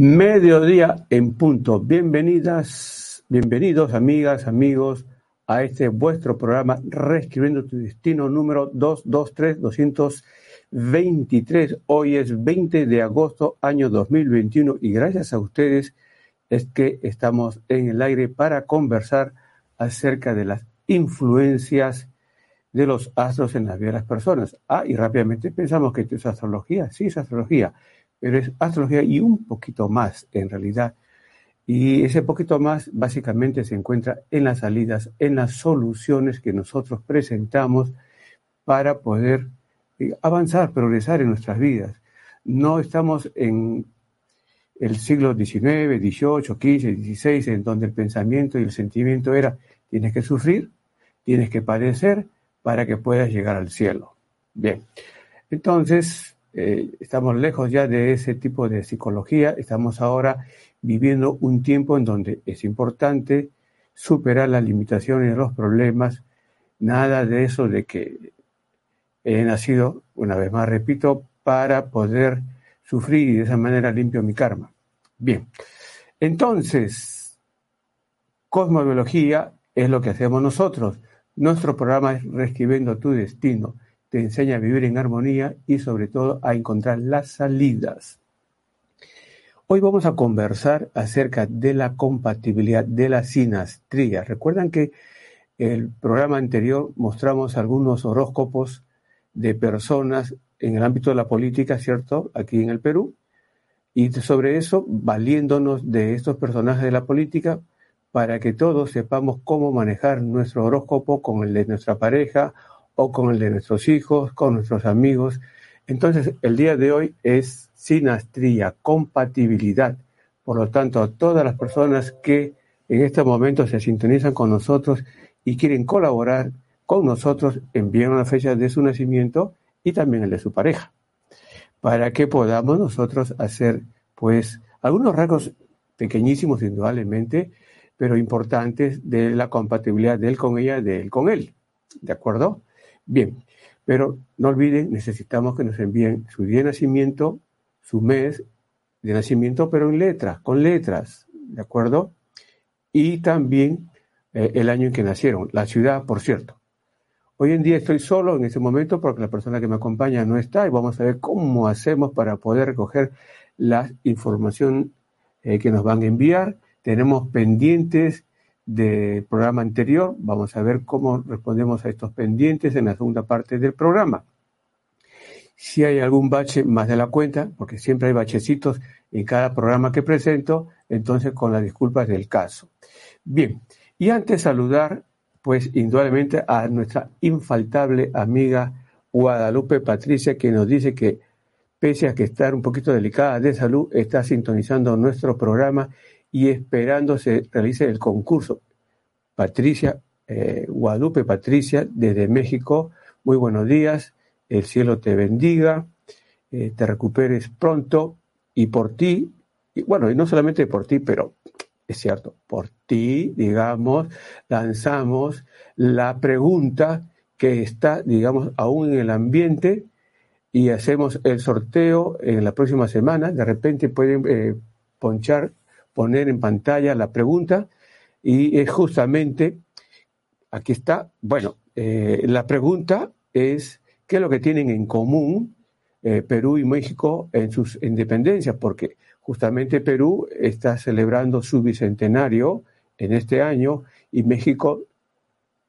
Mediodía en punto. Bienvenidas, bienvenidos amigas, amigos a este vuestro programa Reescribiendo tu Destino número 223-223. Hoy es 20 de agosto año 2021 y gracias a ustedes es que estamos en el aire para conversar acerca de las influencias de los astros en la vida de las personas. Ah, y rápidamente pensamos que esto es astrología. Sí, es astrología pero es astrología y un poquito más en realidad. Y ese poquito más básicamente se encuentra en las salidas, en las soluciones que nosotros presentamos para poder eh, avanzar, progresar en nuestras vidas. No estamos en el siglo XIX, XVIII, XV, XVI, en donde el pensamiento y el sentimiento era, tienes que sufrir, tienes que padecer para que puedas llegar al cielo. Bien, entonces eh, estamos lejos ya de ese tipo de psicología, estamos ahora viviendo un tiempo en donde es importante superar las limitaciones, los problemas, nada de eso de que he nacido, una vez más repito, para poder sufrir y de esa manera limpio mi karma. Bien, entonces, cosmobiología es lo que hacemos nosotros. Nuestro programa es Reescribiendo tu Destino te enseña a vivir en armonía y sobre todo a encontrar las salidas. Hoy vamos a conversar acerca de la compatibilidad de la sinastría. Recuerdan que el programa anterior mostramos algunos horóscopos de personas en el ámbito de la política, ¿cierto? Aquí en el Perú. Y sobre eso, valiéndonos de estos personajes de la política, para que todos sepamos cómo manejar nuestro horóscopo con el de nuestra pareja o con el de nuestros hijos, con nuestros amigos. Entonces, el día de hoy es sinastría, compatibilidad. Por lo tanto, a todas las personas que en este momento se sintonizan con nosotros y quieren colaborar con nosotros, envíen una fecha de su nacimiento y también el de su pareja, para que podamos nosotros hacer, pues, algunos rasgos pequeñísimos, indudablemente, pero importantes de la compatibilidad de él con ella, de él con él. ¿De acuerdo? Bien, pero no olviden, necesitamos que nos envíen su día de nacimiento, su mes de nacimiento, pero en letras, con letras, ¿de acuerdo? Y también eh, el año en que nacieron, la ciudad, por cierto. Hoy en día estoy solo en ese momento porque la persona que me acompaña no está y vamos a ver cómo hacemos para poder recoger la información eh, que nos van a enviar. Tenemos pendientes del programa anterior. Vamos a ver cómo respondemos a estos pendientes en la segunda parte del programa. Si hay algún bache más de la cuenta, porque siempre hay bachecitos en cada programa que presento, entonces con las disculpas del caso. Bien, y antes saludar, pues indudablemente a nuestra infaltable amiga Guadalupe Patricia, que nos dice que pese a que estar un poquito delicada de salud, está sintonizando nuestro programa y esperando se realice el concurso. Patricia, eh, Guadalupe Patricia, desde México, muy buenos días, el cielo te bendiga, eh, te recuperes pronto y por ti, y bueno, y no solamente por ti, pero es cierto, por ti, digamos, lanzamos la pregunta que está, digamos, aún en el ambiente y hacemos el sorteo en la próxima semana. De repente pueden eh, ponchar poner en pantalla la pregunta y es justamente, aquí está, bueno, eh, la pregunta es, ¿qué es lo que tienen en común eh, Perú y México en sus independencias? Porque justamente Perú está celebrando su bicentenario en este año y México,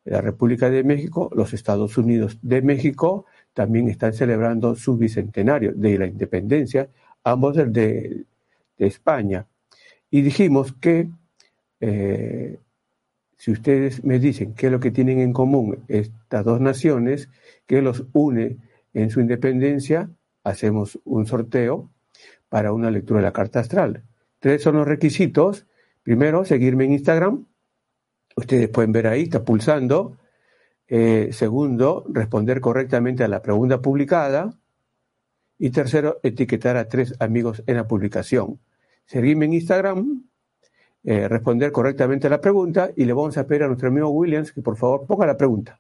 la República de México, los Estados Unidos de México también están celebrando su bicentenario de la independencia, ambos de, de España. Y dijimos que eh, si ustedes me dicen qué es lo que tienen en común estas dos naciones, que los une en su independencia, hacemos un sorteo para una lectura de la carta astral. Tres son los requisitos. Primero, seguirme en Instagram. Ustedes pueden ver ahí, está pulsando. Eh, segundo, responder correctamente a la pregunta publicada. Y tercero, etiquetar a tres amigos en la publicación. Seguirme en Instagram, eh, responder correctamente a la pregunta y le vamos a pedir a nuestro amigo Williams que por favor ponga la pregunta.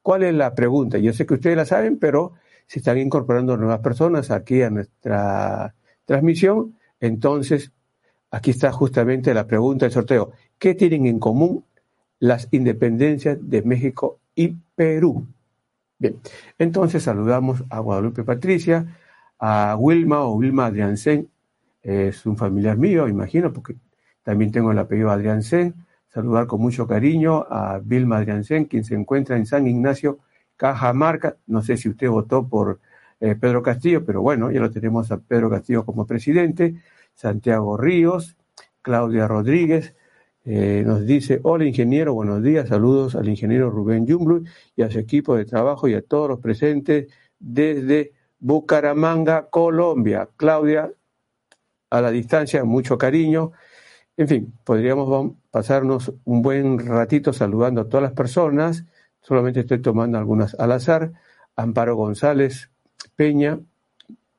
¿Cuál es la pregunta? Yo sé que ustedes la saben, pero se están incorporando nuevas personas aquí a nuestra transmisión. Entonces, aquí está justamente la pregunta del sorteo. ¿Qué tienen en común las independencias de México y Perú? Bien, entonces saludamos a Guadalupe Patricia, a Wilma o Wilma Adriansen, es un familiar mío, imagino, porque también tengo el apellido Adriansen. Saludar con mucho cariño a Vilma Adriansen, quien se encuentra en San Ignacio, Cajamarca. No sé si usted votó por eh, Pedro Castillo, pero bueno, ya lo tenemos a Pedro Castillo como presidente. Santiago Ríos, Claudia Rodríguez, eh, nos dice, hola ingeniero, buenos días, saludos al ingeniero Rubén Yumblu y a su equipo de trabajo y a todos los presentes desde Bucaramanga, Colombia. Claudia, a la distancia, mucho cariño. En fin, podríamos pasarnos un buen ratito saludando a todas las personas. Solamente estoy tomando algunas al azar. Amparo González Peña,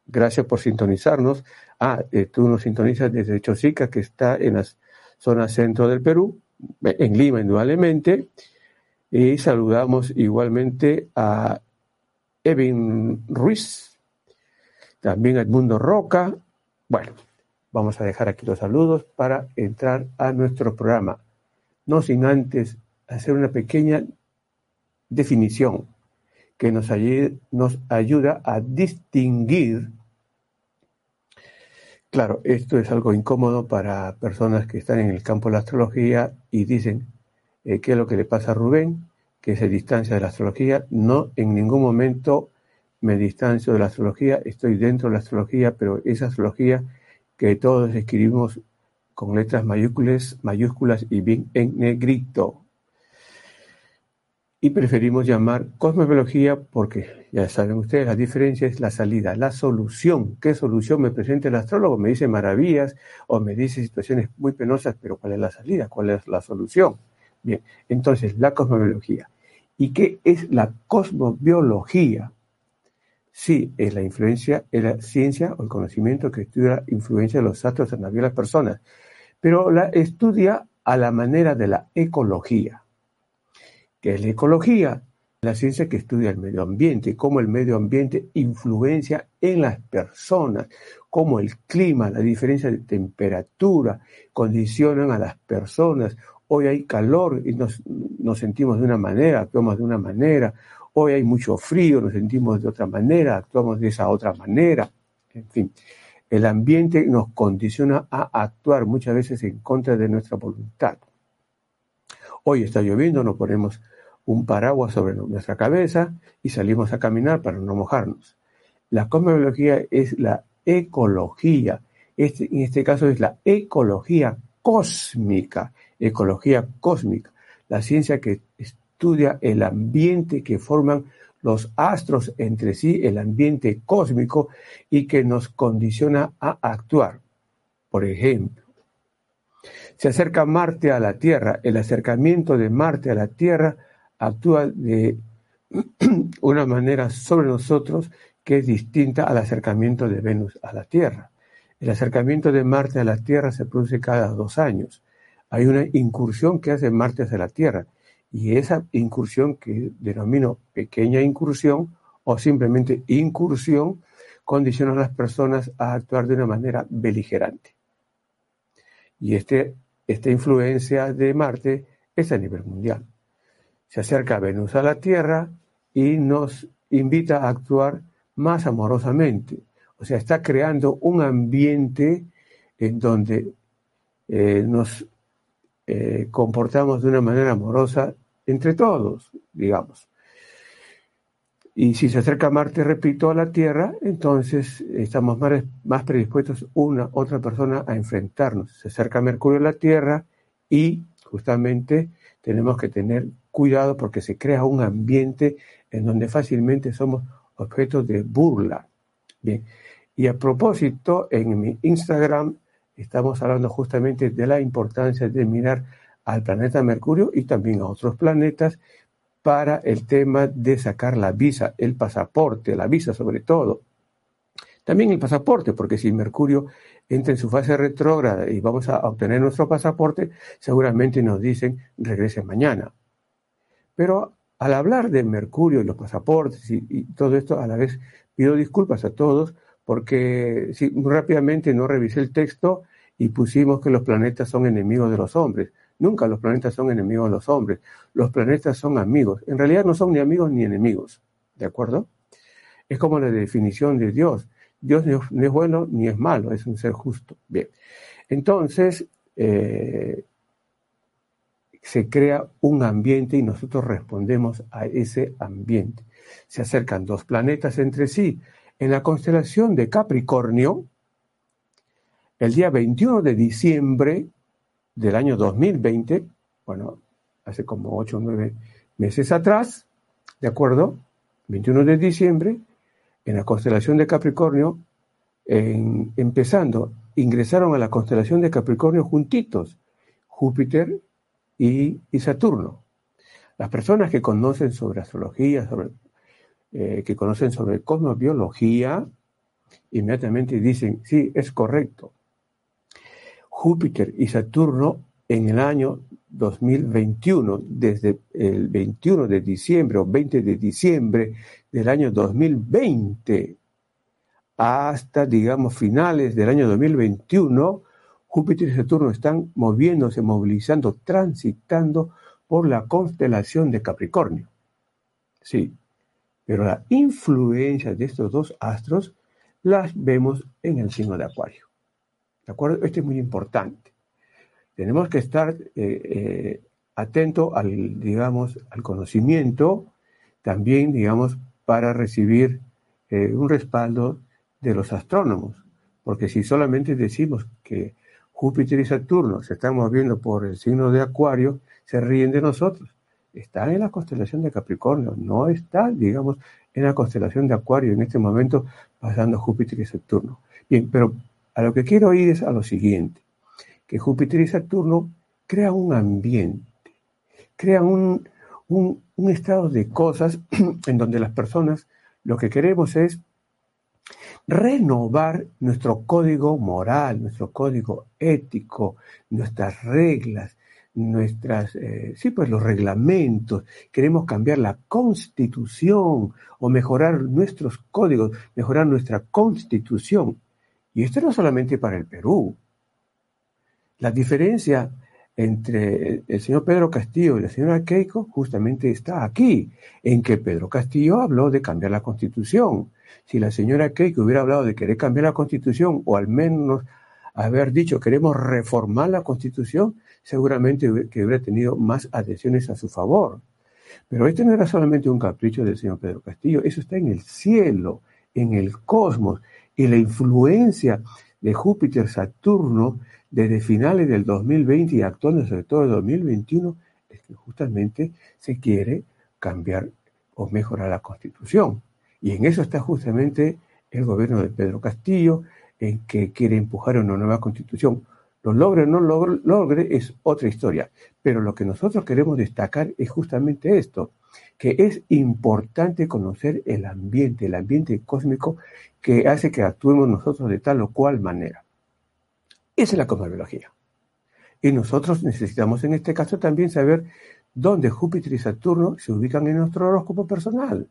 gracias por sintonizarnos. Ah, eh, tú nos sintonizas desde Chosica, que está en la zona centro del Perú, en Lima indudablemente. Y saludamos igualmente a Evin Ruiz, también a Edmundo Roca. Bueno, vamos a dejar aquí los saludos para entrar a nuestro programa. No sin antes hacer una pequeña definición que nos, nos ayuda a distinguir Claro, esto es algo incómodo para personas que están en el campo de la astrología y dicen, eh, ¿qué es lo que le pasa a Rubén? Que se distancia de la astrología. No, en ningún momento me distancio de la astrología, estoy dentro de la astrología, pero esa astrología que todos escribimos con letras mayúsculas, mayúsculas y bien en negrito y preferimos llamar cosmobiología porque, ya saben ustedes, la diferencia es la salida, la solución. ¿Qué solución me presenta el astrólogo? Me dice maravillas o me dice situaciones muy penosas, pero ¿cuál es la salida? ¿Cuál es la solución? Bien, entonces, la cosmobiología. ¿Y qué es la cosmobiología? Sí, es la influencia, es la ciencia o el conocimiento que estudia la influencia de los astros en la vida de las personas, pero la estudia a la manera de la ecología que es la ecología, la ciencia que estudia el medio ambiente, cómo el medio ambiente influencia en las personas, cómo el clima, la diferencia de temperatura condicionan a las personas. Hoy hay calor y nos, sentimos de una manera, actuamos de una manera. Hoy hay mucho frío, nos sentimos de otra manera, actuamos de esa otra manera. En fin, el ambiente nos condiciona a actuar muchas veces en contra de nuestra voluntad. Hoy está lloviendo, nos ponemos un paraguas sobre nuestra cabeza y salimos a caminar para no mojarnos. La cosmología es la ecología. Este, en este caso es la ecología cósmica, ecología cósmica, la ciencia que estudia el ambiente que forman los astros entre sí, el ambiente cósmico y que nos condiciona a actuar. Por ejemplo, se acerca Marte a la Tierra. El acercamiento de Marte a la Tierra actúa de una manera sobre nosotros que es distinta al acercamiento de Venus a la Tierra. El acercamiento de Marte a la Tierra se produce cada dos años. Hay una incursión que hace Marte hacia la Tierra y esa incursión que denomino pequeña incursión o simplemente incursión condiciona a las personas a actuar de una manera beligerante. Y este esta influencia de Marte es a nivel mundial. Se acerca Venus a la Tierra y nos invita a actuar más amorosamente. O sea, está creando un ambiente en donde eh, nos eh, comportamos de una manera amorosa entre todos, digamos. Y si se acerca Marte, repito, a la Tierra, entonces estamos más, predispuestos una otra persona a enfrentarnos. Se acerca Mercurio a la Tierra y justamente tenemos que tener cuidado porque se crea un ambiente en donde fácilmente somos objetos de burla. Bien. Y a propósito, en mi Instagram estamos hablando justamente de la importancia de mirar al planeta Mercurio y también a otros planetas para el tema de sacar la visa, el pasaporte, la visa sobre todo. También el pasaporte, porque si Mercurio entra en su fase retrógrada y vamos a obtener nuestro pasaporte, seguramente nos dicen regrese mañana. Pero al hablar de Mercurio y los pasaportes y, todo esto, a la vez pido disculpas a todos porque si, rápidamente no revisé el texto y pusimos que los planetas son enemigos de los hombres. Nunca los planetas son enemigos de los hombres. Los planetas son amigos. En realidad no son ni amigos ni enemigos. ¿De acuerdo? Es como la definición de Dios. Dios no es bueno ni es malo, es un ser justo. Bien. Entonces, eh, se crea un ambiente y nosotros respondemos a ese ambiente. Se acercan dos planetas entre sí. En la constelación de Capricornio, el día 21 de diciembre del año 2020, bueno, hace como 8 o 9 meses atrás, ¿de acuerdo? 21 de diciembre, en la constelación de Capricornio, empezando, ingresaron a la constelación de Capricornio juntitos, Júpiter y, Saturno. Las personas que conocen sobre astrología, sobre, eh, que conocen sobre cosmobiología, inmediatamente dicen, sí, es correcto. Júpiter y Saturno en el año 2021, desde el 21 de diciembre o 20 de diciembre del año 2020 hasta, digamos, finales del año 2021, Júpiter y Saturno están moviéndose, movilizando, transitando por la constelación de Capricornio. Sí, pero la influencia de estos dos astros las vemos en el signo de Acuario. ¿De acuerdo? Esto es muy importante. Tenemos que estar eh, eh, atentos al, digamos, al conocimiento, también, digamos, para recibir eh, un respaldo de los astrónomos. Porque si solamente decimos que Júpiter y Saturno se están moviendo por el signo de Acuario, se ríen de nosotros. Están en la constelación de Capricornio, no está, digamos, en la constelación de Acuario en este momento pasando Júpiter y Saturno. Bien, pero a lo que quiero ir es a lo siguiente, que Júpiter y Saturno crean un ambiente, crean un, un, estado de cosas en donde las personas lo que queremos es renovar nuestro código moral, nuestro código ético, nuestras reglas, nuestras, eh, sí, pues los reglamentos, queremos cambiar la constitución o mejorar nuestros códigos, mejorar nuestra constitución. Y esto no solamente para el Perú. La diferencia entre el señor Pedro Castillo y la señora Keiko justamente está aquí, en que Pedro Castillo habló de cambiar la constitución. Si la señora Keiko hubiera hablado de querer cambiar la constitución, o al menos haber dicho queremos reformar la constitución, seguramente que hubiera tenido más adhesiones a su favor. Pero este no era solamente un capricho del señor Pedro Castillo, eso está en el cielo, en el cosmos, y la influencia de Júpiter, Saturno, desde finales del 2020 y actuando sobre todo el 2021, es que justamente se quiere cambiar o mejorar la constitución. Y en eso está justamente el gobierno de Pedro Castillo, en que quiere empujar una nueva constitución. Lo logre o no lo logre es otra historia. Pero lo que nosotros queremos destacar es justamente esto, que es importante conocer el ambiente, el ambiente cósmico que hace que actuemos nosotros de tal o cual manera. Esa es la cosmobiología. Y nosotros necesitamos en este caso también saber dónde Júpiter y Saturno se ubican en nuestro horóscopo personal.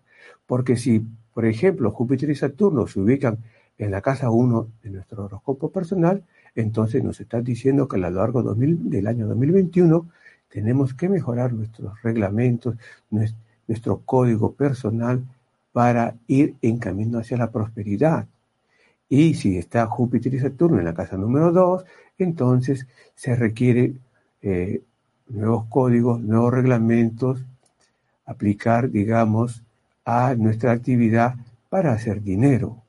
Porque si, por ejemplo, Júpiter y Saturno se ubican en la casa 1 de nuestro horóscopo personal, entonces nos está diciendo que a lo largo del año 2021 tenemos que mejorar nuestros reglamentos, nuestro código personal para ir en camino hacia la prosperidad. Y si está Júpiter y Saturno en la casa número 2, entonces se requiere eh, nuevos códigos, nuevos reglamentos, aplicar, digamos, a nuestra actividad para hacer dinero.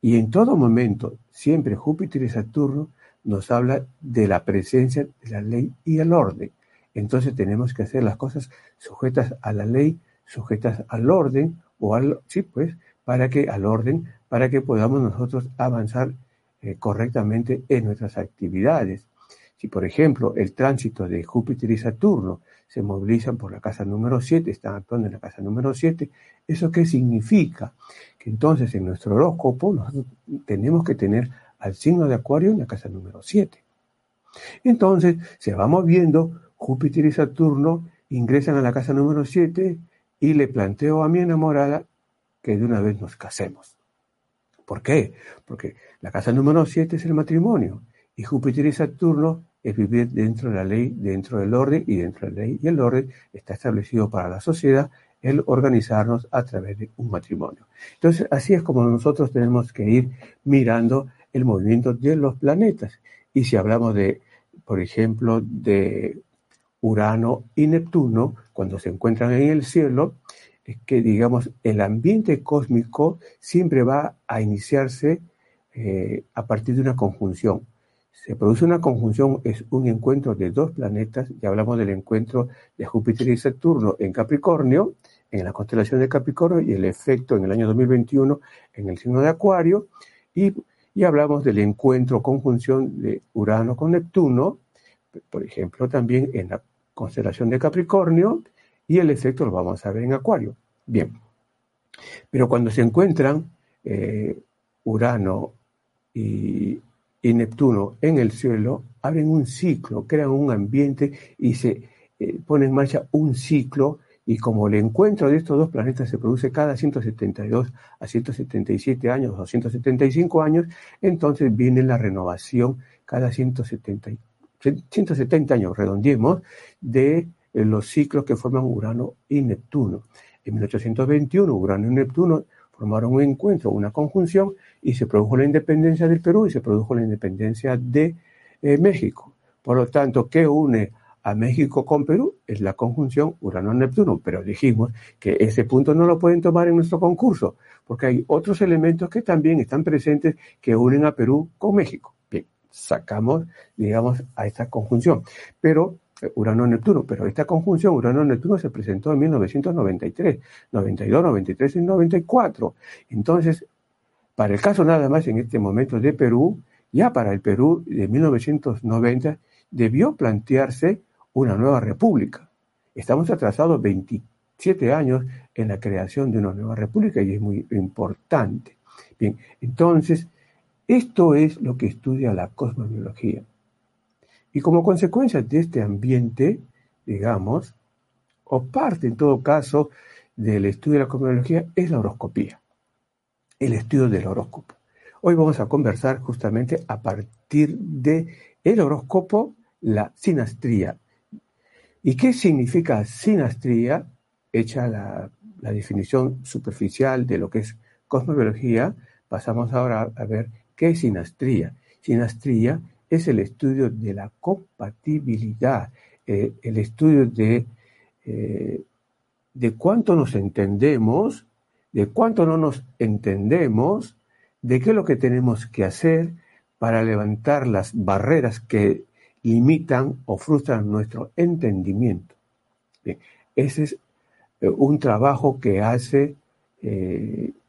Y en todo momento, siempre Júpiter y Saturno nos habla de la presencia de la ley y el orden. Entonces tenemos que hacer las cosas sujetas a la ley, sujetas al orden, o al, sí, pues, para que, al orden, para que podamos nosotros avanzar eh, correctamente en nuestras actividades. Si, por ejemplo, el tránsito de Júpiter y Saturno se movilizan por la casa número 7, están actuando en la casa número 7, ¿eso qué significa? Que entonces en nuestro horóscopo nosotros tenemos que tener al signo de Acuario en la casa número 7. Entonces se va moviendo, Júpiter y Saturno ingresan a la casa número 7 y le planteo a mi enamorada que de una vez nos casemos. ¿Por qué? Porque la casa número 7 es el matrimonio y Júpiter y Saturno es vivir dentro de la ley, dentro del orden y dentro de la ley y el orden está establecido para la sociedad el organizarnos a través de un matrimonio. Entonces, así es como nosotros tenemos que ir mirando el movimiento de los planetas. Y si hablamos de, por ejemplo, de Urano y Neptuno, cuando se encuentran en el cielo, es que, digamos, el ambiente cósmico siempre va a iniciarse eh, a partir de una conjunción. Se produce una conjunción, es un encuentro de dos planetas, ya hablamos del encuentro de Júpiter y Saturno en Capricornio, en la constelación de Capricornio, y el efecto en el año 2021 en el signo de Acuario, y y hablamos del encuentro, conjunción de Urano con Neptuno, por ejemplo, también en la constelación de Capricornio, y el efecto lo vamos a ver en Acuario. Bien, pero cuando se encuentran eh, Urano y, Neptuno en el cielo, abren un ciclo, crean un ambiente y se eh, pone en marcha un ciclo y como el encuentro de estos dos planetas se produce cada 172 a 177 años o 175 años, entonces viene la renovación cada 170, 170 años, redondiemos, de eh, los ciclos que forman Urano y Neptuno. En 1821, Urano y Neptuno formaron un encuentro, una conjunción, y se produjo la independencia del Perú y se produjo la independencia de eh, México. Por lo tanto, ¿qué une a México con Perú es la conjunción Urano-Neptuno, pero dijimos que ese punto no lo pueden tomar en nuestro concurso, porque hay otros elementos que también están presentes que unen a Perú con México. Sacamos, digamos, a esta conjunción. Pero eh, Urano-Neptuno, pero esta conjunción Urano-Neptuno se presentó en 1993, 92, 93 y 94. Entonces, para el caso nada más en este momento de Perú, ya para el Perú de 1990 debió plantearse una nueva república. Estamos atrasados 27 años en la creación de una nueva república y es muy importante. Bien, entonces, esto es lo que estudia la cosmobiología. Y como consecuencia de este ambiente, digamos, o parte en todo caso del estudio de la cosmología, es la horoscopía, el estudio del horóscopo. Hoy vamos a conversar justamente a partir de el horóscopo, la sinastría, ¿Y qué significa sinastría? Hecha la, definición superficial de lo que es cosmobiología, pasamos ahora a ver qué es sinastría. Sinastría es el estudio de la compatibilidad, eh, el estudio de, eh, de cuánto nos entendemos, de cuánto no nos entendemos, de qué es lo que tenemos que hacer para levantar las barreras que limitan o frustran nuestro entendimiento. ese es eh, un trabajo que hace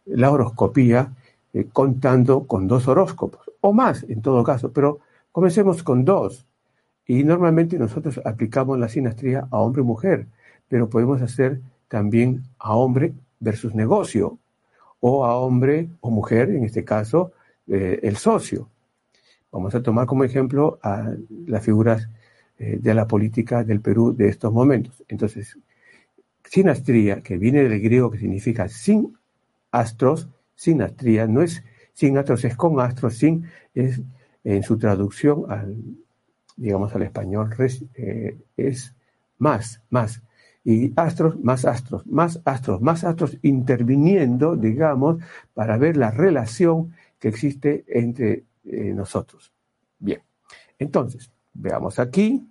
la horoscopía eh, contando con dos horóscopos, o más en todo caso, pero comencemos con dos. Y normalmente nosotros aplicamos la sinastría a hombre y mujer, pero podemos hacer también a hombre versus negocio, o a hombre o mujer, en este caso, el socio. Vamos a tomar como ejemplo a las figuras eh, de la política del Perú de estos momentos. Entonces, sinastría, que viene del griego que significa sin astros, sinastría, no es sin astros, es con astros, sin es en su traducción al, digamos, al español eh, es más, más. Y astros, más astros, más astros, más astros interviniendo, digamos, para ver la relación que existe entre eh, nosotros. Bien, entonces, veamos aquí,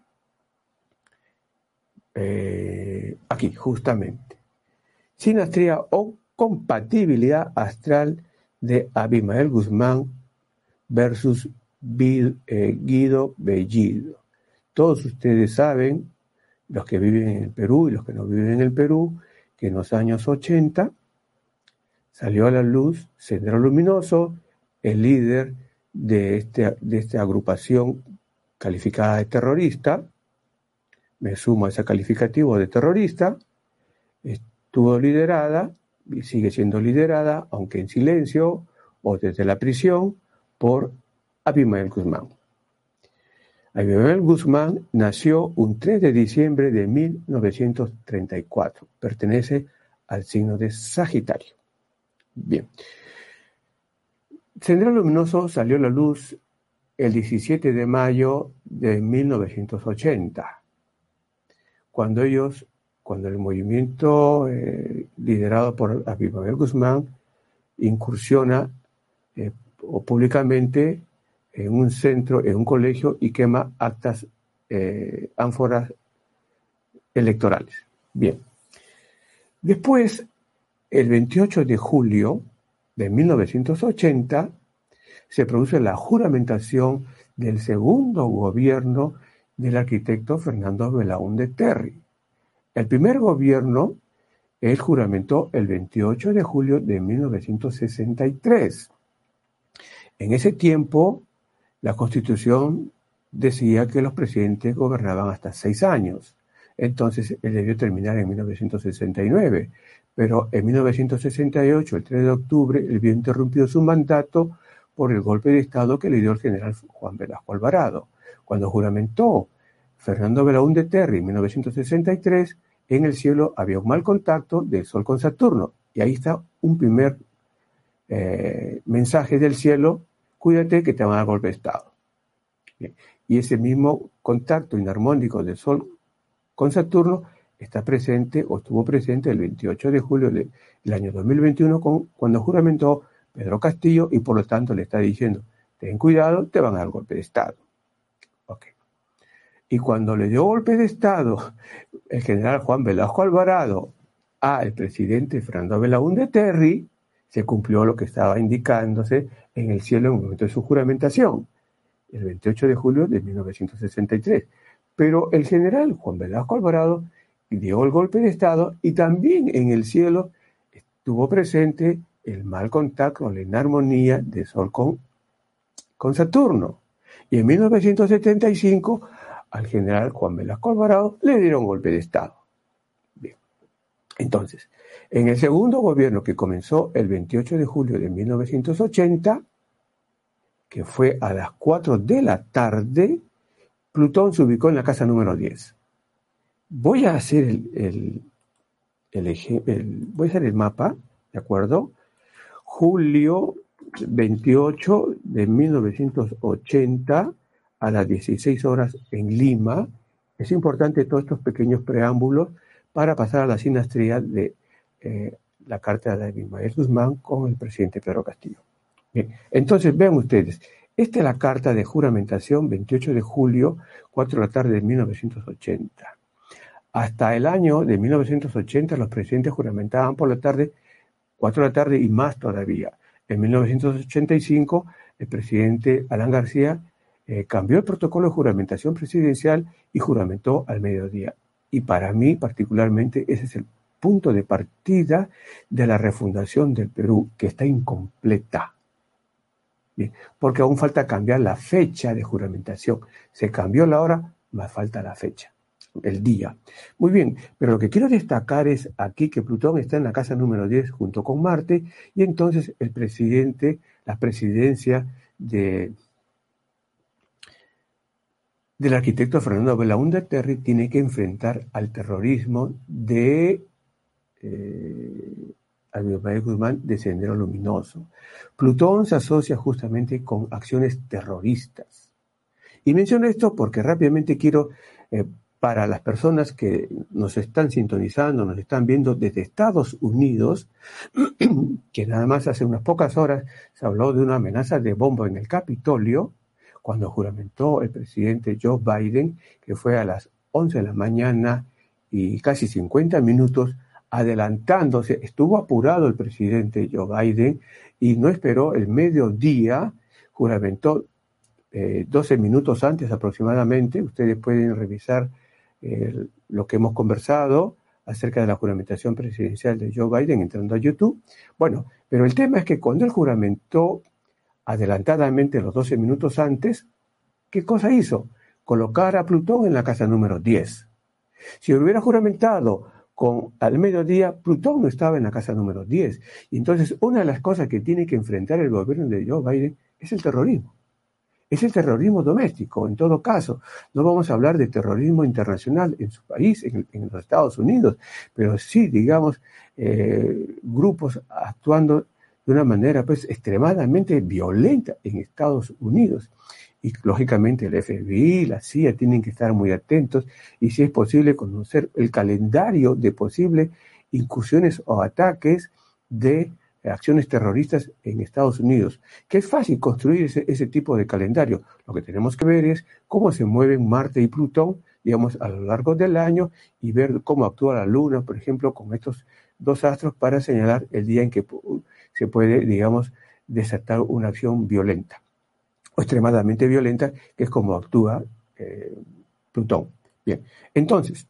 eh, aquí justamente, sinastría o compatibilidad astral de Abimael Guzmán versus eh, Guido Bellido. Todos ustedes saben, los que viven en el Perú y los que no viven en el Perú, que en los años 80 salió a la luz Sendero Luminoso, el líder de, este, de esta agrupación calificada de terrorista, me sumo a ese calificativo de terrorista, estuvo liderada sigue siendo liderada, aunque en silencio o desde la prisión, por Abimael Guzmán. Abimael Guzmán nació un 3 de diciembre de 1934. Pertenece al signo de Sagitario. Bien. Sendero Luminoso salió a la luz el 17 de mayo de 1980, cuando ellos, cuando el movimiento eh, liderado por Abimael Guzmán incursiona eh, públicamente en un centro, en un colegio y quema actas, eh, ánforas electorales. Bien. Después, el 28 de julio de 1980, se produce la juramentación del segundo gobierno del arquitecto Fernando Belaúnde Terry. El primer gobierno, él juramentó el 28 de julio de 1963. En ese tiempo, la Constitución decía que los presidentes gobernaban hasta seis años. Entonces, él debió terminar en 1969. Pero en 1968, el 3 de octubre, él vio interrumpido su mandato por el golpe de Estado que le dio el general Juan Velasco Alvarado. Cuando juramentó Fernando Belaúnde Terry en 1963, en el cielo había un mal contacto del Sol con Saturno. Y ahí está un primer eh, mensaje del cielo cuídate que te van a dar golpe de Estado. Y ese mismo contacto inarmónico del Sol con Saturno está presente o estuvo presente el 28 de julio del año 2021 con, cuando juramentó Pedro Castillo y por lo tanto le está diciendo, ten cuidado, te van a dar golpe de Estado. Y cuando le dio golpe de Estado el general Juan Velasco Alvarado al presidente Fernando Belaúnde Terry, se cumplió lo que estaba indicándose en el cielo en el momento de su juramentación, el 28 de julio de 1963. Pero el general Juan Velasco Alvarado dio el golpe de Estado y también en el cielo estuvo presente el mal contacto, la inarmonía de Sol con, con Saturno. Y en 1975 al general Juan Velasco Alvarado le dieron golpe de Estado. Bien. Entonces, en el segundo gobierno que comenzó el 28 de julio de 1980, que fue a las 4 de la tarde, Plutón se ubicó en la casa número 10. Voy a hacer el, voy a hacer el mapa, ¿de acuerdo? Julio 28 de 1980 a las 16 horas en Lima. Es importante todos estos pequeños preámbulos para pasar a la sinastría de eh, la carta de Abimael Guzmán con el presidente Pedro Castillo. Entonces vean ustedes, esta es la carta de juramentación 28 de julio, 4 de la tarde de 1980. Hasta el año de 1980 los presidentes juramentaban por la tarde, 4 de la tarde y más todavía. En 1985 el presidente Alan García eh, cambió el protocolo de juramentación presidencial y juramentó al mediodía. Y para mí particularmente ese es el punto de partida de la refundación del Perú, que está incompleta. porque aún falta cambiar la fecha de juramentación. Se cambió la hora, más falta la fecha, el día. Muy bien, pero lo que quiero destacar es aquí que Plutón está en la casa número 10 junto con Marte y entonces el presidente, la presidencia de del arquitecto Fernando Belaúnde Terry tiene que enfrentar al terrorismo de eh, Guzmán de Sendero Luminoso. Plutón se asocia justamente con acciones terroristas. Y menciono esto porque rápidamente quiero, eh, para las personas que nos están sintonizando, nos están viendo desde Estados Unidos, que nada más hace unas pocas horas se habló de una amenaza de bomba en el Capitolio, cuando juramentó el presidente Joe Biden, que fue a las 11 de la mañana y casi 50 minutos adelantándose, estuvo apurado el presidente Joe Biden y no esperó el mediodía, juramentó 12 eh, minutos antes aproximadamente, ustedes pueden revisar eh, lo que hemos conversado acerca de la juramentación presidencial de Joe Biden entrando a YouTube. Bueno, pero el tema es que cuando él juramentó adelantadamente los 12 minutos antes, ¿qué cosa hizo? Colocar a Plutón en la casa número 10. Si hubiera juramentado con al mediodía, Plutón no estaba en la casa número 10. Y entonces una de las cosas que tiene que enfrentar el gobierno de Joe Biden es el terrorismo es el terrorismo doméstico, en todo caso. No vamos a hablar de terrorismo internacional en su país, en, los Estados Unidos, pero sí, digamos, eh, grupos actuando de una manera pues extremadamente violenta en Estados Unidos. Y lógicamente el FBI, la CIA tienen que estar muy atentos y si es posible conocer el calendario de posibles incursiones o ataques de acciones terroristas en Estados Unidos, que es fácil construir ese, tipo de calendario. Lo que tenemos que ver es cómo se mueven Marte y Plutón, digamos, a lo largo del año y ver cómo actúa la Luna, por ejemplo, con estos dos astros para señalar el día en que se puede, digamos, desatar una acción violenta o extremadamente violenta, que es como actúa eh, Plutón. Bien, entonces,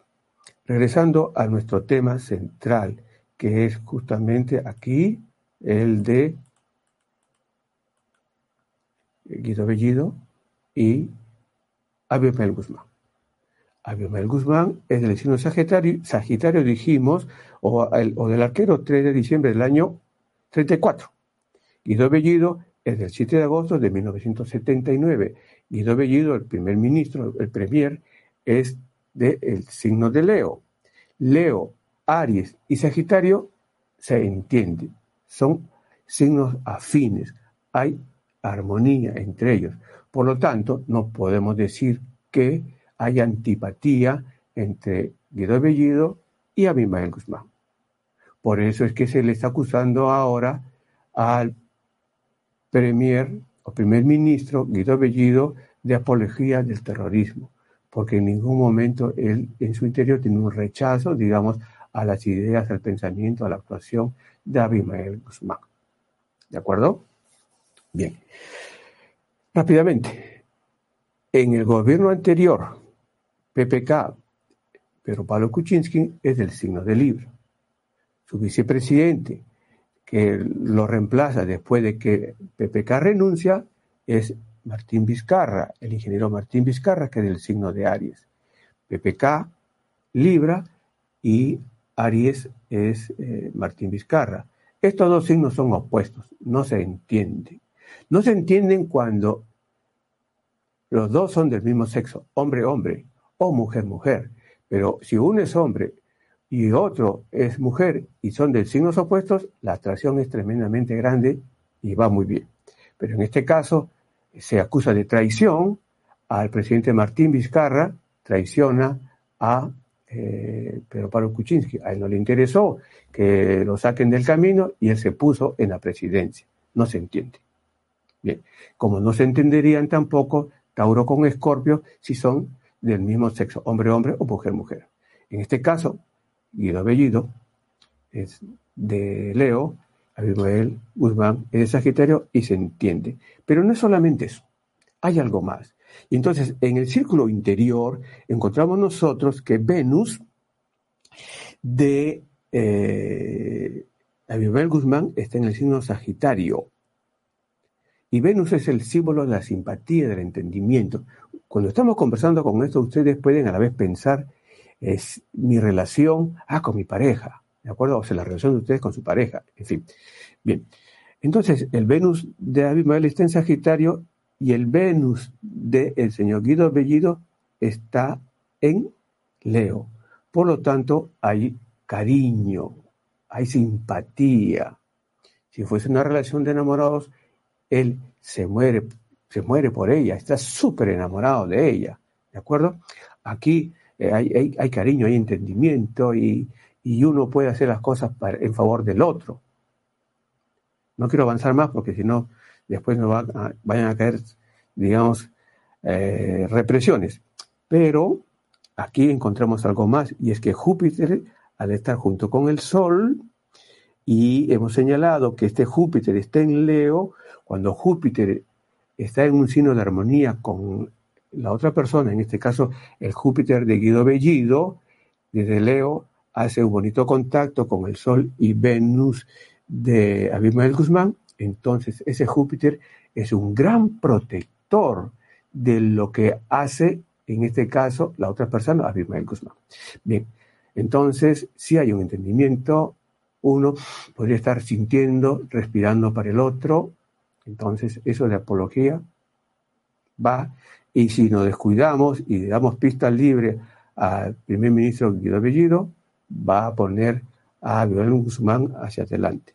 regresando a nuestro tema central, que es justamente aquí el de Guido Bellido y Abimael Guzmán. Abimael Guzmán es del signo Sagitario, Sagitario dijimos, o, o, del arquero 3 de diciembre del año 34. Guido Bellido es del 7 de agosto de 1979. Guido Bellido, el primer ministro, el premier, es del signo de Leo. Leo, Aries y Sagitario se entienden son signos afines, hay armonía entre ellos. Por lo tanto, no podemos decir que hay antipatía entre Guido Bellido y Abimael Guzmán. Por eso es que se le está acusando ahora al premier o primer ministro Guido Bellido de apología del terrorismo, porque en ningún momento él en su interior tiene un rechazo, digamos, a las ideas, al pensamiento, a la actuación de Abimael Guzmán. ¿De acuerdo? Bien. Rápidamente. En el gobierno anterior, PPK, pero Pablo Kuczynski es del signo de Libra. Su vicepresidente, que lo reemplaza después de que PPK renuncia, es Martín Vizcarra, el ingeniero Martín Vizcarra, que es del signo de Aries. PPK, Libra y Aries es eh, Martín Vizcarra. Estos dos signos son opuestos, no se entienden. No se entienden cuando los dos son del mismo sexo, hombre-hombre o mujer-mujer. Pero si uno es hombre y otro es mujer y son de signos opuestos, la atracción es tremendamente grande y va muy bien. Pero en este caso se acusa de traición al presidente Martín Vizcarra, traiciona a eh, pero Pablo Kuczynski, a él no le interesó que lo saquen del camino y él se puso en la presidencia. No se entiende. Bien, como no se entenderían tampoco Tauro con Escorpio si son del mismo sexo, hombre-hombre o mujer-mujer. En este caso, Guido Bellido es de Leo, Abimael Guzmán es de Sagitario y se entiende. Pero no es solamente eso, hay algo más. Y entonces, en el círculo interior encontramos nosotros que Venus de eh, Guzmán está en el signo Sagitario. Y Venus es el símbolo de la simpatía, del entendimiento. Cuando estamos conversando con esto, ustedes pueden a la vez pensar, es mi relación, ah, con mi pareja, ¿de acuerdo? O sea, la relación de ustedes con su pareja, en fin. Bien, entonces el Venus de Abimael está en Sagitario y el Venus del señor Guido Bellido está en Leo. Por lo tanto, hay cariño, hay simpatía. Si fuese una relación de enamorados, él se muere, se muere por ella, está súper enamorado de ella. ¿De acuerdo? Aquí eh, hay, cariño, hay entendimiento y, uno puede hacer las cosas en favor del otro. No quiero avanzar más porque si no después nos vayan a caer, digamos, eh, represiones. Pero aquí encontramos algo más, y es que Júpiter, al estar junto con el Sol, y hemos señalado que este Júpiter está en Leo, cuando Júpiter está en un signo de armonía con la otra persona, en este caso el Júpiter de Guido Bellido, desde Leo hace un bonito contacto con el Sol y Venus de Abimael Guzmán, entonces ese Júpiter es un gran protector de lo que hace, en este caso, la otra persona, Abimael Guzmán. Bien, entonces, si hay un entendimiento, uno podría estar sintiendo, respirando para el otro, entonces eso de apología va, y si nos descuidamos y damos pista libre al primer ministro Guido Bellido, va a poner a Abimael Guzmán hacia adelante.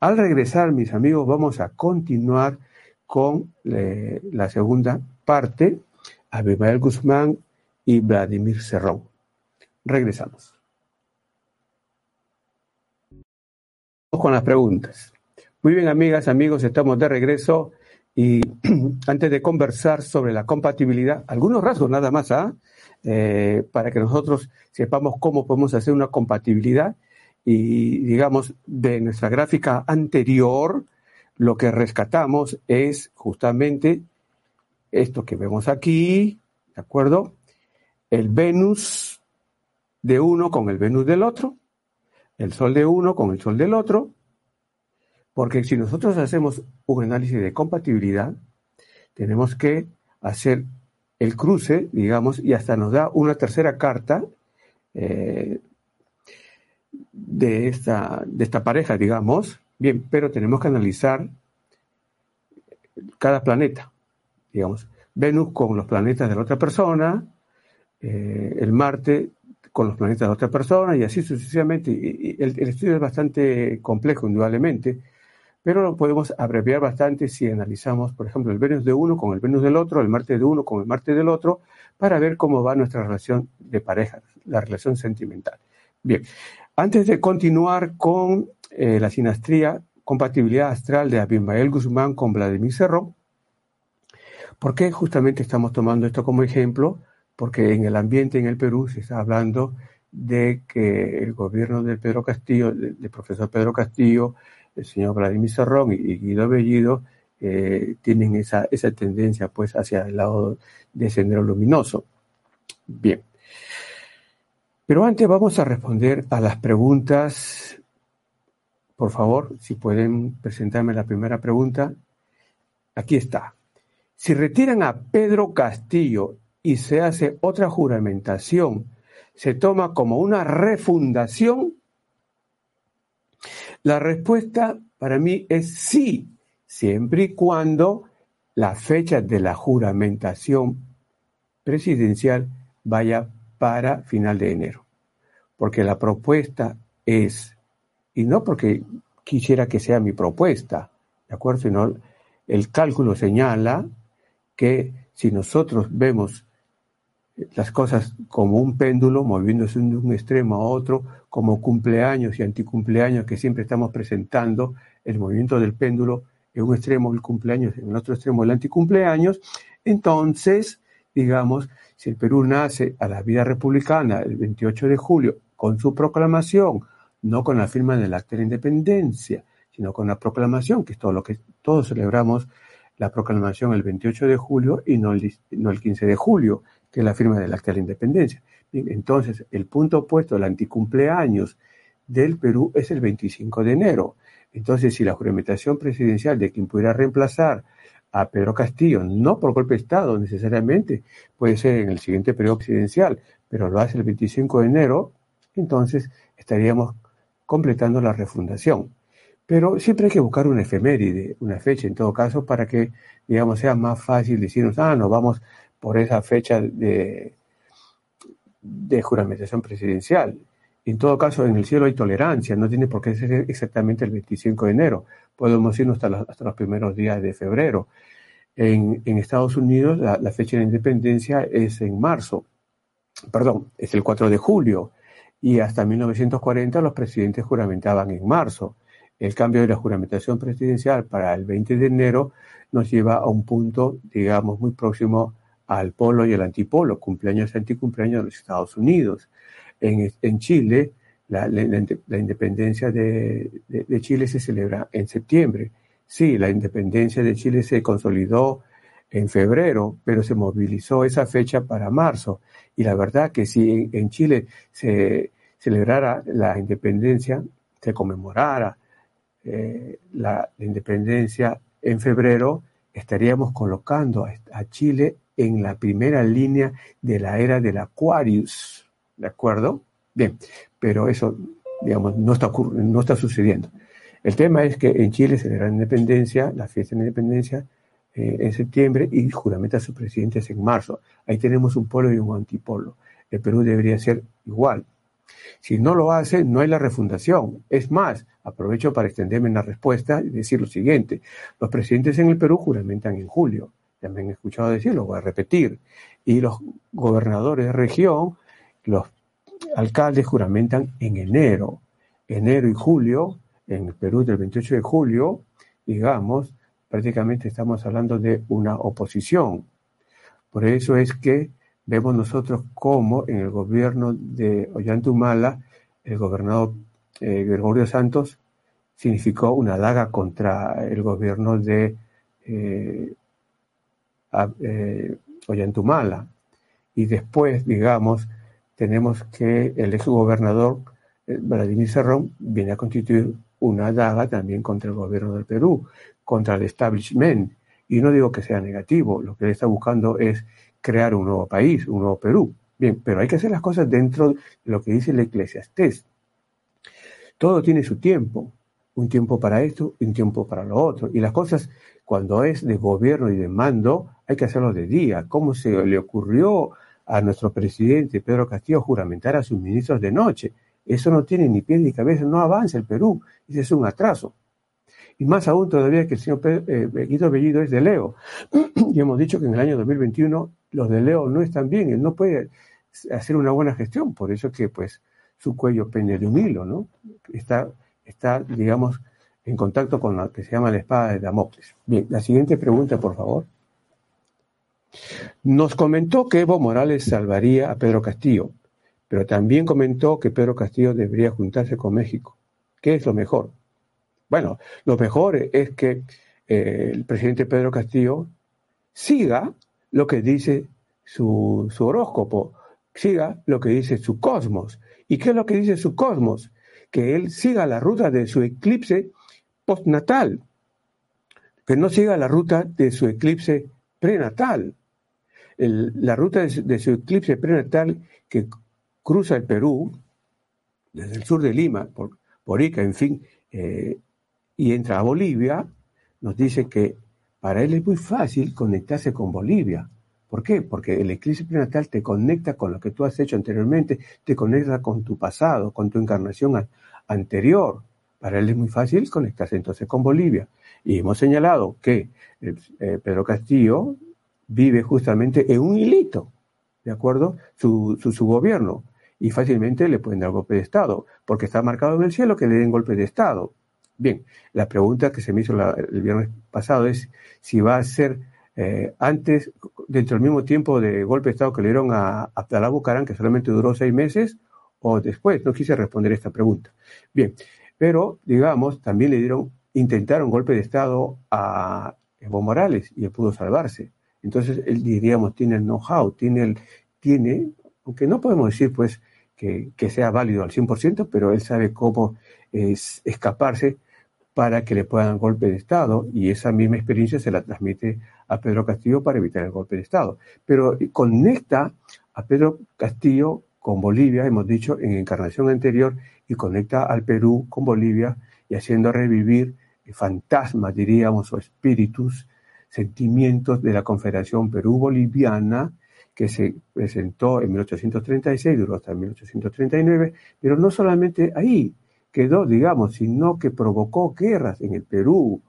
Al regresar, mis amigos, vamos a continuar con eh, la segunda parte, Abimael Guzmán y Vladimir Cerrón. Regresamos. Con las preguntas. Muy bien, amigas, amigos, estamos de regreso y antes de conversar sobre la compatibilidad, algunos rasgos nada más, ¿ah? Eh, para que nosotros sepamos cómo podemos hacer una compatibilidad y digamos, de nuestra gráfica anterior, lo que rescatamos es justamente esto que vemos aquí, ¿de acuerdo? El Venus de uno con el Venus del otro, el Sol de uno con el Sol del otro, porque si nosotros hacemos un análisis de compatibilidad, tenemos que hacer el cruce, digamos, y hasta nos da una tercera carta, eh, de esta, de esta pareja, digamos, bien, pero tenemos que analizar cada planeta, digamos, Venus con los planetas de la otra persona, eh, el Marte con los planetas de otra persona y así sucesivamente. Y, el, estudio es bastante complejo, indudablemente, pero lo podemos abreviar bastante si analizamos, por ejemplo, el Venus de uno con el Venus del otro, el Marte de uno con el Marte del otro, para ver cómo va nuestra relación de pareja, la relación sentimental. Bien, antes de continuar con eh, la sinastría, compatibilidad astral de Abimael Guzmán con Vladimir Cerro, ¿por qué justamente estamos tomando esto como ejemplo? Porque en el ambiente en el Perú se está hablando de que el gobierno de Pedro Castillo, del profesor Pedro Castillo, el señor Vladimir Cerrón y, Guido Bellido, eh, tienen esa, esa tendencia pues hacia el lado de sendero luminoso. Bien. Pero antes vamos a responder a las preguntas. Por favor, si pueden presentarme la primera pregunta. Aquí está. Si retiran a Pedro Castillo y se hace otra juramentación, ¿se toma como una refundación? La respuesta para mí es sí, siempre y cuando la fecha de la juramentación presidencial vaya para final de enero. Porque la propuesta es, y no porque quisiera que sea mi propuesta, ¿de acuerdo? Sino el cálculo señala que si nosotros vemos las cosas como un péndulo moviéndose de un extremo a otro, como cumpleaños y anticumpleaños que siempre estamos presentando, el movimiento del péndulo en un extremo el cumpleaños, en el otro extremo el anticumpleaños, entonces, digamos, si el Perú nace a la vida republicana el 28 de julio con su proclamación, no con la firma del acta de independencia, sino con la proclamación, que es todo lo que todos celebramos la proclamación el 28 de julio y no el, no el 15 de julio, que es la firma del acta de la independencia. entonces, el punto opuesto, el anticumpleaños del Perú es el 25 de enero. Entonces, si la juramentación presidencial de quien pudiera reemplazar a Pedro Castillo, no por golpe de Estado necesariamente, puede ser en el siguiente periodo presidencial, pero lo hace el 25 de enero, entonces estaríamos completando la refundación. Pero siempre hay que buscar una efeméride, una fecha en todo caso, para que, digamos, sea más fácil decirnos, ah, nos vamos por esa fecha de, de juramentación presidencial. En todo caso, en el cielo hay tolerancia, no tiene por qué ser exactamente el 25 de enero. Podemos irnos hasta, los, hasta los primeros días de febrero. En, Estados Unidos, la, la, fecha de independencia es en marzo, perdón, es el 4 de julio, y hasta 1940 los presidentes juramentaban en marzo. El cambio de la juramentación presidencial para el 20 de enero nos lleva a un punto, digamos, muy próximo al polo y al antipolo, cumpleaños y anticumpleaños de los Estados Unidos en, Chile, la, independencia de, Chile se celebra en septiembre. Sí, la independencia de Chile se consolidó en febrero, pero se movilizó esa fecha para marzo. Y la verdad que si en, Chile se, celebrara la independencia, se conmemorara eh, la, independencia en febrero, estaríamos colocando a, Chile en la primera línea de la era del Aquarius. ¿De acuerdo? Bien, pero eso, digamos, no está, no está sucediendo. El tema es que en Chile se la independencia, la fiesta de la independencia, eh, en septiembre y juramenta a sus presidentes en marzo. Ahí tenemos un polo y un antipolo. El Perú debería ser igual. Si no lo hace, no hay la refundación. Es más, aprovecho para extenderme en la respuesta y decir lo siguiente. Los presidentes en el Perú juramentan en julio. Ya me han escuchado decirlo, voy a repetir. Y los gobernadores de región, los alcaldes juramentan en enero. Enero y julio, en el Perú del 28 de julio, digamos, prácticamente estamos hablando de una oposición. Por eso es que vemos nosotros cómo en el gobierno de Ollantumala, el gobernador eh, Gregorio Santos significó una daga contra el gobierno de eh, eh, Ollantumala. Y después, digamos, tenemos que el exgobernador Vladimir Serrón viene a constituir una daga también contra el gobierno del Perú, contra el establishment. Y no digo que sea negativo, lo que él está buscando es crear un nuevo país, un nuevo Perú. Bien, pero hay que hacer las cosas dentro de lo que dice la Eclesiastés. Todo tiene su tiempo, un tiempo para esto un tiempo para lo otro. Y las cosas, cuando es de gobierno y de mando, hay que hacerlo de día. ¿Cómo se le ocurrió a nuestro presidente Pedro Castillo juramentar a sus ministros de noche? Eso no tiene ni pies ni cabeza, no avanza el Perú. Ese es un atraso. Y más aún todavía que el señor eh, Guido Bellido es de Leo. y hemos dicho que en el año 2021 los de Leo no están bien, él no puede hacer una buena gestión, por eso es que pues su cuello pende de un hilo, ¿no? Está, está, digamos, en contacto con lo que se llama la espada de Damocles. Bien, la siguiente pregunta, por favor. Nos comentó que Evo Morales salvaría a Pedro Castillo, pero también comentó que Pedro Castillo debería juntarse con México. ¿Qué es lo mejor? Bueno, lo mejor es que eh, el presidente Pedro Castillo siga lo que dice su, horóscopo, siga lo que dice su cosmos. ¿Y qué es lo que dice su cosmos? Que él siga la ruta de su eclipse postnatal, que no siga la ruta de su eclipse prenatal. La ruta de su, eclipse prenatal que cruza el Perú, desde el sur de Lima, por, por Ica, en fin, eh, y entra a Bolivia, nos dice que para él es muy fácil conectarse con Bolivia. ¿Por qué? Porque el eclipse prenatal te conecta con lo que tú has hecho anteriormente, te conecta con tu pasado, con tu encarnación anterior. Para él es muy fácil conectarse entonces con Bolivia. Y hemos señalado que eh, eh, Pedro Castillo vive justamente en un hilito, ¿de acuerdo? Su, su, gobierno. Y fácilmente le pueden dar golpe de Estado, porque está marcado en el cielo que le den golpe de Estado. Bien, la pregunta que se me hizo el viernes pasado es si va a ser eh, antes, dentro del mismo tiempo de golpe de Estado que le dieron a Abdalá Bucarán, que solamente duró seis meses, o después. No quise responder esta pregunta. Bien, pero digamos, también le dieron, intentaron golpe de Estado a Evo Morales y él pudo salvarse. Entonces, él diríamos, tiene el know-how, tiene el, tiene, aunque no podemos decir pues que, que sea válido al 100%, pero él sabe cómo es, escaparse para que le puedan golpe de Estado y esa misma experiencia se la transmite a Pedro Castillo para evitar el golpe de Estado. Pero conecta a Pedro Castillo con Bolivia, hemos dicho en encarnación anterior, y conecta al Perú con Bolivia y haciendo revivir fantasmas, diríamos, o espíritus, sentimientos de la Confederación Perú-Boliviana que se presentó en 1836, duró hasta 1839, pero no solamente ahí, quedó, digamos, sino que provocó guerras en el Perú,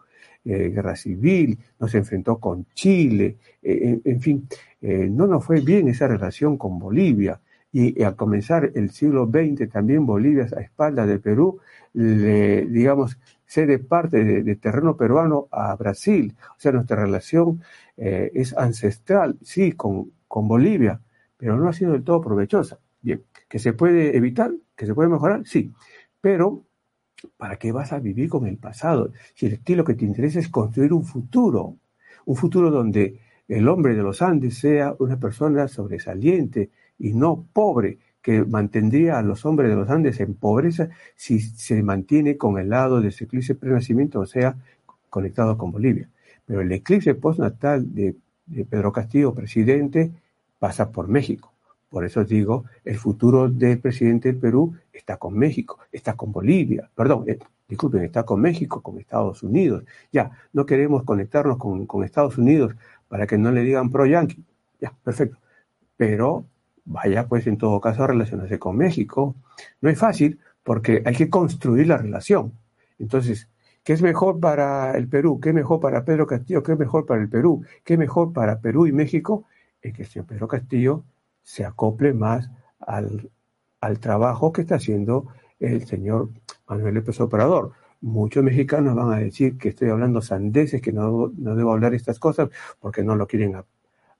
eh, guerra civil, nos enfrentó con Chile, eh, en, fin, eh, no nos fue bien esa relación con Bolivia. Y al comenzar el siglo XX también Bolivia a espaldas del Perú, le, digamos, cede parte de, terreno peruano a Brasil. O sea, nuestra relación es ancestral, sí, con, con Bolivia, pero no ha sido del todo provechosa. Bien, ¿que se puede evitar? ¿Que se puede mejorar? Sí. Pero, ¿para qué vas a vivir con el pasado? Si el estilo que te interesa es construir un futuro, un futuro donde el hombre de los Andes sea una persona sobresaliente y no pobre, que mantendría a los hombres de los Andes en pobreza si se mantiene con el lado de eclipse prenacimiento, o sea, conectado con Bolivia. Pero el eclipse postnatal de, Pedro Castillo, presidente, pasa por México. Por eso digo, el futuro del presidente del Perú está con México, está con Bolivia, perdón, eh, disculpen, está con México, con Estados Unidos. Ya, no queremos conectarnos con, con Estados Unidos para que no le digan pro-yankee. Ya, perfecto. Pero vaya pues en todo caso a relacionarse con México. No es fácil porque hay que construir la relación. Entonces, ¿qué es mejor para el Perú? ¿Qué es mejor para Pedro Castillo? ¿Qué es mejor para el Perú? ¿Qué es mejor para Perú y México? Es que el señor Pedro Castillo se acople más al, al trabajo que está haciendo el señor Manuel López Operador. Muchos mexicanos van a decir que estoy hablando sandeces, que no, no debo hablar estas cosas porque no lo quieren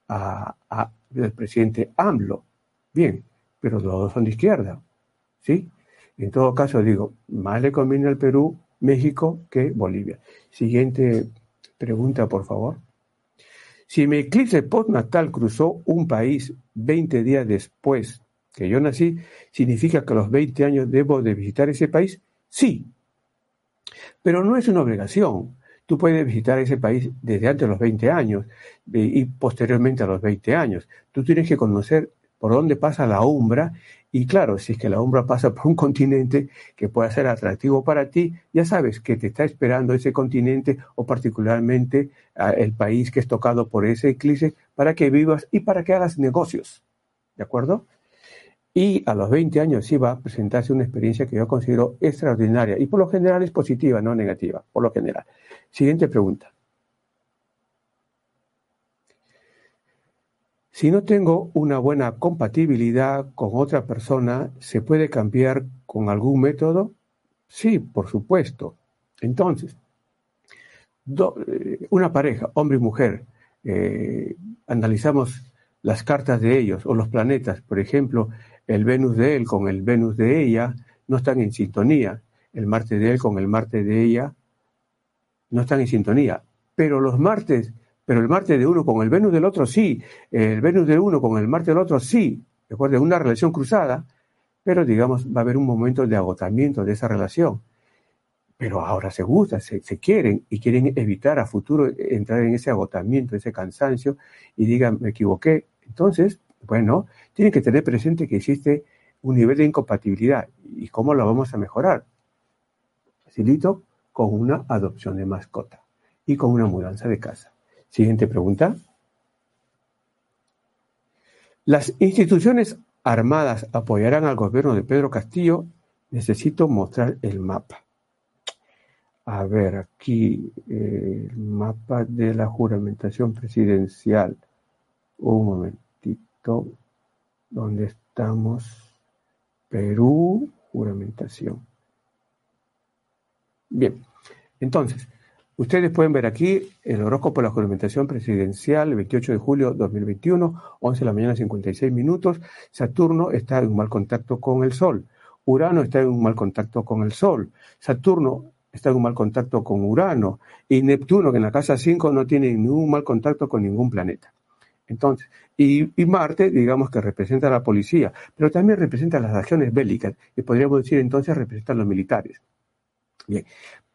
a, a, el presidente AMLO. Bien, pero los dos son de izquierda. ¿Sí? En todo caso, digo, más le conviene al Perú, México que Bolivia. Siguiente pregunta, por favor. Si mi eclipse postnatal cruzó un país 20 días después que yo nací, ¿significa que a los 20 años debo de visitar ese país? Sí. Pero no es una obligación. Tú puedes visitar ese país desde antes de los 20 años y posteriormente a los 20 años. Tú tienes que conocer por dónde pasa la umbra y claro, si es que la umbra pasa por un continente que pueda ser atractivo para ti, ya sabes que te está esperando ese continente o particularmente ah, el país que es tocado por ese eclipse para que vivas y para que hagas negocios. ¿De acuerdo? Y a los 20 años sí va a presentarse una experiencia que yo considero extraordinaria y por lo general es positiva, no negativa, por lo general. Siguiente pregunta. Si no tengo una buena compatibilidad con otra persona, ¿se puede cambiar con algún método? Sí, por supuesto. Entonces, eh, una pareja, hombre y mujer, eh, analizamos las cartas de ellos o los planetas, por ejemplo, el Venus de él con el Venus de ella no están en sintonía, el Marte de él con el Marte de ella no están en sintonía, pero los Martes pero el Marte de uno con el Venus del otro sí, el Venus de uno con el Marte del otro sí, recuerden, una relación cruzada, pero digamos, va a haber un momento de agotamiento de esa relación. Pero ahora se gustan, se, quieren y quieren evitar a futuro entrar en ese agotamiento, ese cansancio y digan, me equivoqué. Entonces, bueno, tienen que tener presente que existe un nivel de incompatibilidad y cómo lo vamos a mejorar. Facilito con una adopción de mascota y con una mudanza de casa. Siguiente pregunta. ¿Las instituciones armadas apoyarán al gobierno de Pedro Castillo? Necesito mostrar el mapa. A ver, aquí el mapa de la juramentación presidencial. Un momentito. ¿Dónde estamos? Perú, juramentación. Bien, entonces, Ustedes pueden ver aquí el horóscopo de la juramentación presidencial, el 28 de julio 2021, 11 de la mañana 56 minutos. Saturno está en un mal contacto con el Sol. Urano está en un mal contacto con el Sol. Saturno está en un mal contacto con Urano. Y Neptuno, que en la casa 5 no tiene ningún mal contacto con ningún planeta. Entonces, y, y, Marte, digamos que representa a la policía, pero también representa las acciones bélicas, y podríamos decir entonces representa a los militares. Bien,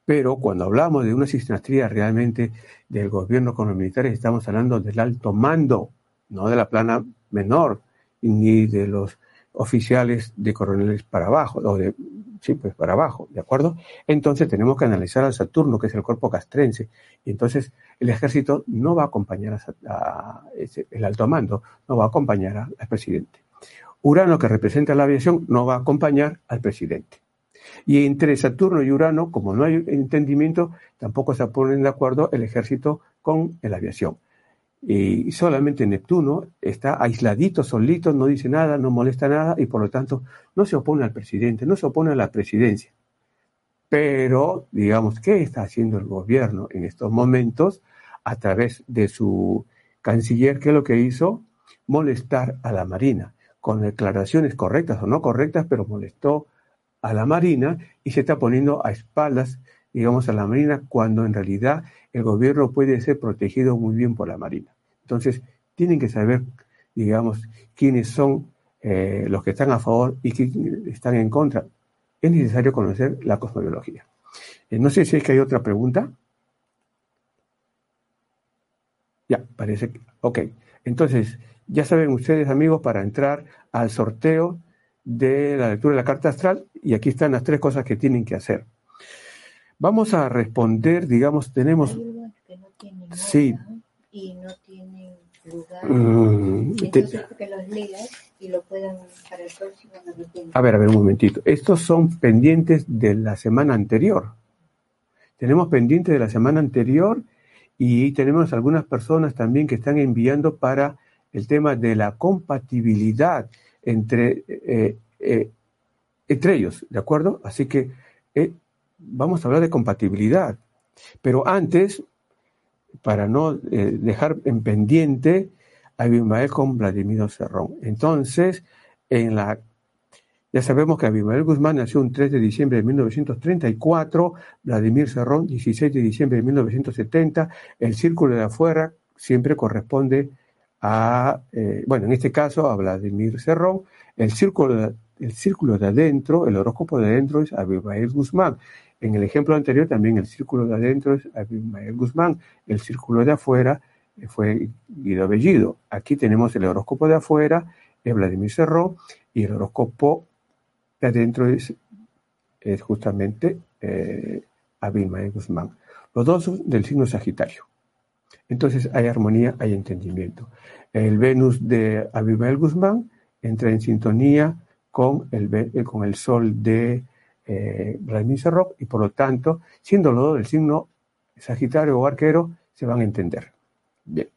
pero cuando hablamos de una sinastría realmente del gobierno con los militares, estamos hablando del alto mando, no de la plana menor, ni de los oficiales de coroneles para abajo, o de, sí, pues para abajo, ¿de acuerdo? Entonces tenemos que analizar al Saturno, que es el cuerpo castrense, y entonces el ejército no va a acompañar a, el alto mando, no va a acompañar al presidente. Urano, que representa la aviación, no va a acompañar al presidente. Y entre Saturno y Urano, como no hay entendimiento, tampoco se ponen de acuerdo el ejército con la aviación. Y solamente Neptuno está aisladito, solito, no dice nada, no molesta nada y por lo tanto no se opone al presidente, no se opone a la presidencia. Pero, digamos, ¿qué está haciendo el gobierno en estos momentos a través de su canciller? ¿Qué es lo que hizo? Molestar a la Marina, con declaraciones correctas o no correctas, pero molestó a la Marina y se está poniendo a espaldas, digamos, a la Marina, cuando en realidad el gobierno puede ser protegido muy bien por la Marina. Entonces, tienen que saber, digamos, quiénes son eh, los que están a favor y que están en contra, es necesario conocer la cosmobiología. Eh, no sé si es que hay otra pregunta. Ya, parece que. Ok. Entonces, ya saben ustedes, amigos, para entrar al sorteo de la lectura de la carta astral, y aquí están las tres cosas que tienen que hacer. Vamos a responder, digamos, tenemos. Que no tienen Sí. Y no tienen lugar. Mm, te- Entonces, que los leas y lo puedan para el próximo no lo tienen. A ver, a ver, un momentito. Estos son pendientes de la semana anterior. Tenemos pendientes de la semana anterior y tenemos algunas personas también que están enviando para el tema de la compatibilidad entre, eh, eh, entre ellos, ¿de acuerdo? Así que eh, vamos a hablar de compatibilidad. Pero antes, para no dejar en pendiente, a Abimael con Vladimiro Cerrón. Entonces, en la ya sabemos que Abimael Guzmán nació un 3 de diciembre de 1934, Vladimir Cerrón 16 de diciembre de 1970, el círculo de afuera siempre corresponde a, eh, bueno, en este caso a Vladimir Cerrón, el círculo, de, el círculo de adentro, el horóscopo de adentro es Abimael Guzmán. En el ejemplo anterior también el círculo de adentro es Abimael Guzmán, el círculo de afuera eh, fue Guido Bellido. Aquí tenemos el horóscopo de afuera, es Vladimir Cerrón, y el horóscopo de adentro es, es justamente eh, Abimael Guzmán. Los dos son del signo Sagitario. Entonces hay armonía, hay entendimiento. El Venus de Abimael Guzmán entra en sintonía con el, eh, con el Sol de eh, Vladimir y por lo tanto, siendo los del signo Sagitario o Arquero, se van a entender. Bien.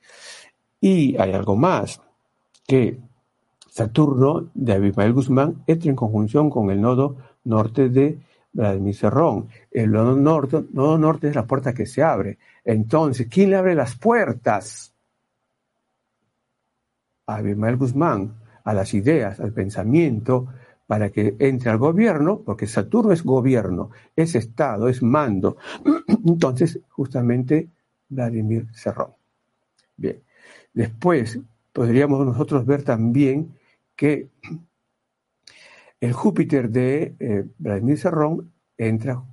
Y hay algo más, que Saturno de Abimael Guzmán entra en conjunción con el nodo norte de Vladimir Cerrón. El nodo norte, nodo norte es la puerta que se abre. Entonces, ¿quién le abre las puertas? A Abimael Guzmán, a las ideas, al pensamiento, para que entre al gobierno, porque Saturno es gobierno, es Estado, es mando. Entonces, justamente, Vladimir Cerrón. Bien. Después, podríamos nosotros ver también que el Júpiter de eh, Vladimir Cerrón entra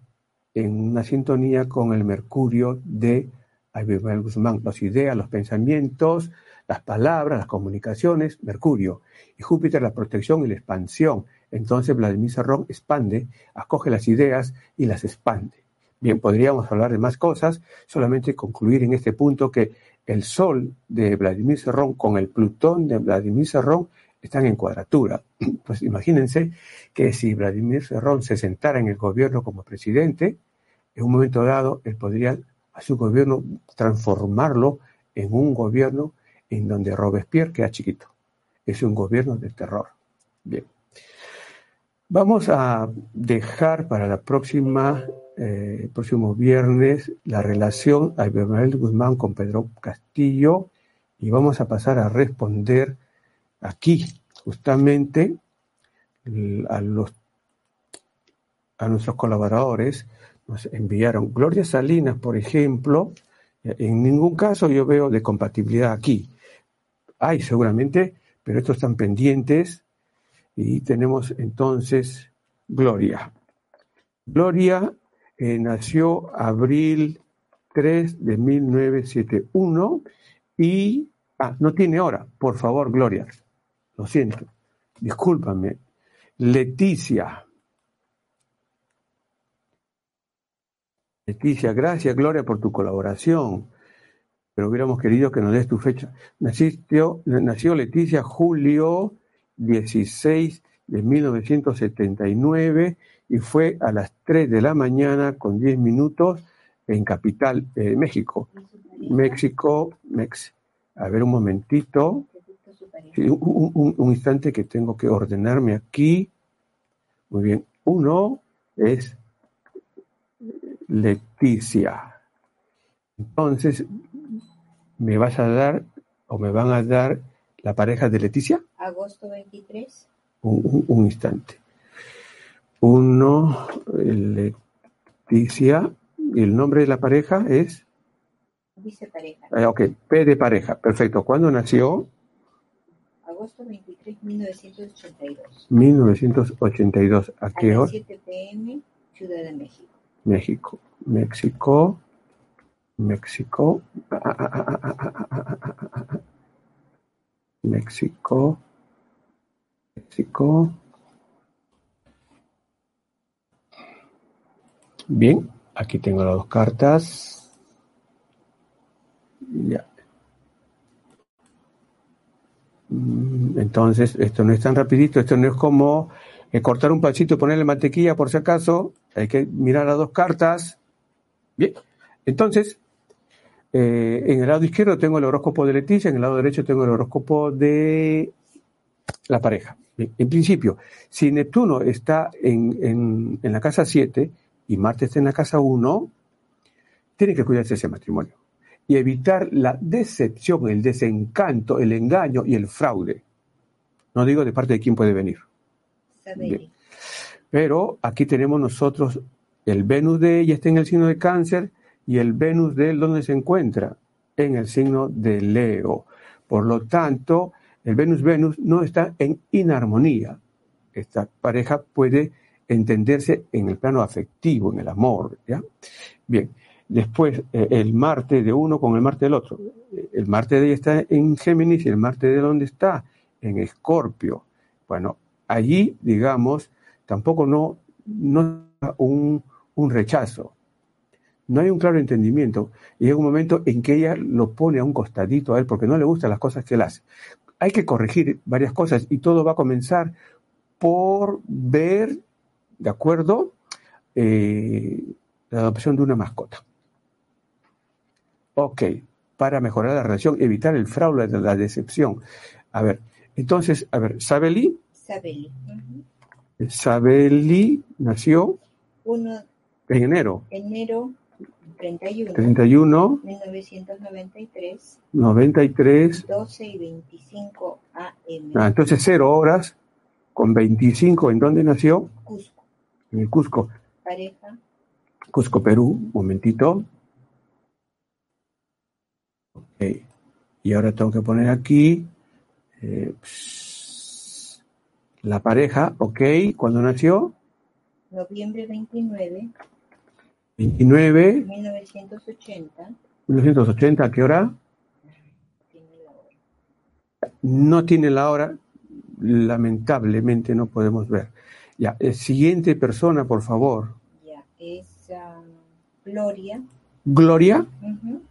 en una sintonía con el Mercurio de Abimael Guzmán. Las ideas, los pensamientos, las palabras, las comunicaciones, Mercurio. Y Júpiter la protección y la expansión. Entonces Vladimir Cerrón expande, acoge las ideas y las expande. Bien, podríamos hablar de más cosas, solamente concluir en este punto que el Sol de Vladimir Cerrón con el Plutón de Vladimir Cerrón están en cuadratura. Pues imagínense que si Vladimir Cerrón se sentara en el gobierno como presidente, en un momento dado él podría a su gobierno transformarlo en un gobierno en donde Robespierre queda chiquito. Es un gobierno de terror. Bien. Vamos a dejar para la próxima, eh, próximo viernes la relación a Abimael Guzmán con Pedro Castillo y vamos a pasar a responder aquí justamente a los a nuestros colaboradores nos enviaron Gloria Salinas, por ejemplo, en ningún caso yo veo de compatibilidad aquí. Hay seguramente, pero estos están pendientes y tenemos entonces Gloria. Gloria eh, nació abril 3 de 1971 y ah, no tiene hora, por favor, Gloria. Lo siento. Discúlpame. Leticia. Leticia, gracias Gloria por tu colaboración. Pero hubiéramos querido que nos des tu fecha. Nació, Leticia julio 16 de 1979 y fue a las 3 de la mañana con 10 minutos en Capital, eh, México. México. A ver un momentito. Un, un, un, instante que tengo que ordenarme aquí. Muy bien. Uno es Leticia. Entonces, ¿me vas a dar o me van a dar la pareja de Leticia? Agosto 23. Un, un instante. Uno, Leticia. ¿Y el nombre de la pareja es? Dice pareja. Eh, ok, P de pareja. Perfecto. ¿Cuándo nació? agosto 23, 1982. 1982. ¿A qué hora? 7 pm, Ciudad de México. México. México. México. México. México. Bien, aquí tengo las dos cartas. Ya, Mm, Entonces, esto no es tan rapidito, esto no es como eh, cortar un pancito y ponerle mantequilla por si acaso. Hay que mirar las dos cartas. Bien, entonces, eh, en el lado izquierdo tengo el horóscopo de Leticia, en el lado derecho tengo el horóscopo de la pareja. En principio, si Neptuno está en, en- en la casa 7 y Marte está en la casa 1, tiene que cuidarse ese matrimonio y evitar la decepción, el desencanto, el engaño y el fraude. No digo de parte de quién puede venir. Pero aquí tenemos nosotros el Venus de ella está en el signo de cáncer y el Venus de él, ¿dónde se encuentra? En el signo de Leo. Por lo tanto, el Venus-Venus no está en inarmonía. Esta pareja puede entenderse en el plano afectivo, en el amor. ¿ya? Bien, después eh, el Marte de uno con el Marte del otro. El Marte de ella está en Géminis y el Marte de dónde está? En Escorpio. Bueno, allí, digamos, tampoco no, no un, un rechazo. No hay un claro entendimiento. Y llega un momento en que ella lo pone a un costadito a él porque no le gustan las cosas que él hace. Hay que corregir varias cosas y todo va a comenzar por ver, ¿de acuerdo? Eh, la adopción de una mascota. Ok, para mejorar la relación, evitar el fraude, la decepción. A ver, entonces, a ver, Sabeli, Sabeli. Ujú. Sabeli nació 1 en enero enero 31, 31, 1993, 93, 12 y 25 AM. ah, entonces cero horas con 25, ¿en dónde nació? Cusco. En el Cusco, Pareja. Cusco, Perú, un momentito. Y ahora tengo que poner aquí eh, la pareja, ok, ¿cuándo nació? Noviembre 29, 29, 1980. 1980, ¿a qué hora? Tiene la hora. No tiene la hora, lamentablemente no podemos ver. Ya, eh, siguiente persona, por favor. Ya, es ah, Gloria. Gloria, Ujú.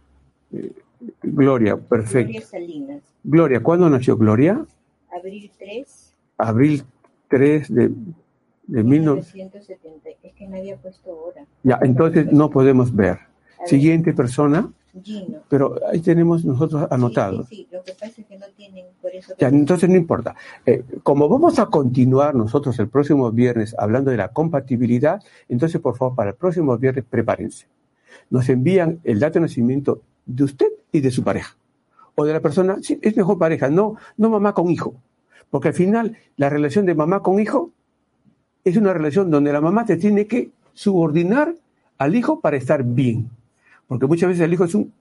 Gloria, perfecto. Gloria Salinas. Gloria, ¿cuándo nació Gloria? Abril 3, Abril 3 de, de 19... 1970. Es que nadie ha puesto hora. Ya, entonces no podemos ver. Siguiente persona, Gino. pero ahí tenemos nosotros. Sí, sí, sí, lo que pasa es que no tienen, por eso. Ya, entonces no importa. Eh, como vamos a continuar nosotros el próximo viernes hablando de la compatibilidad, entonces por favor para el próximo viernes prepárense. Nos envían el dato de nacimiento de usted y de su pareja. O de la persona, sí, es mejor pareja, no, no mamá con hijo. Porque al final la relación de mamá con hijo es una relación donde la mamá te tiene que subordinar al hijo para estar bien. Porque muchas veces el hijo es un-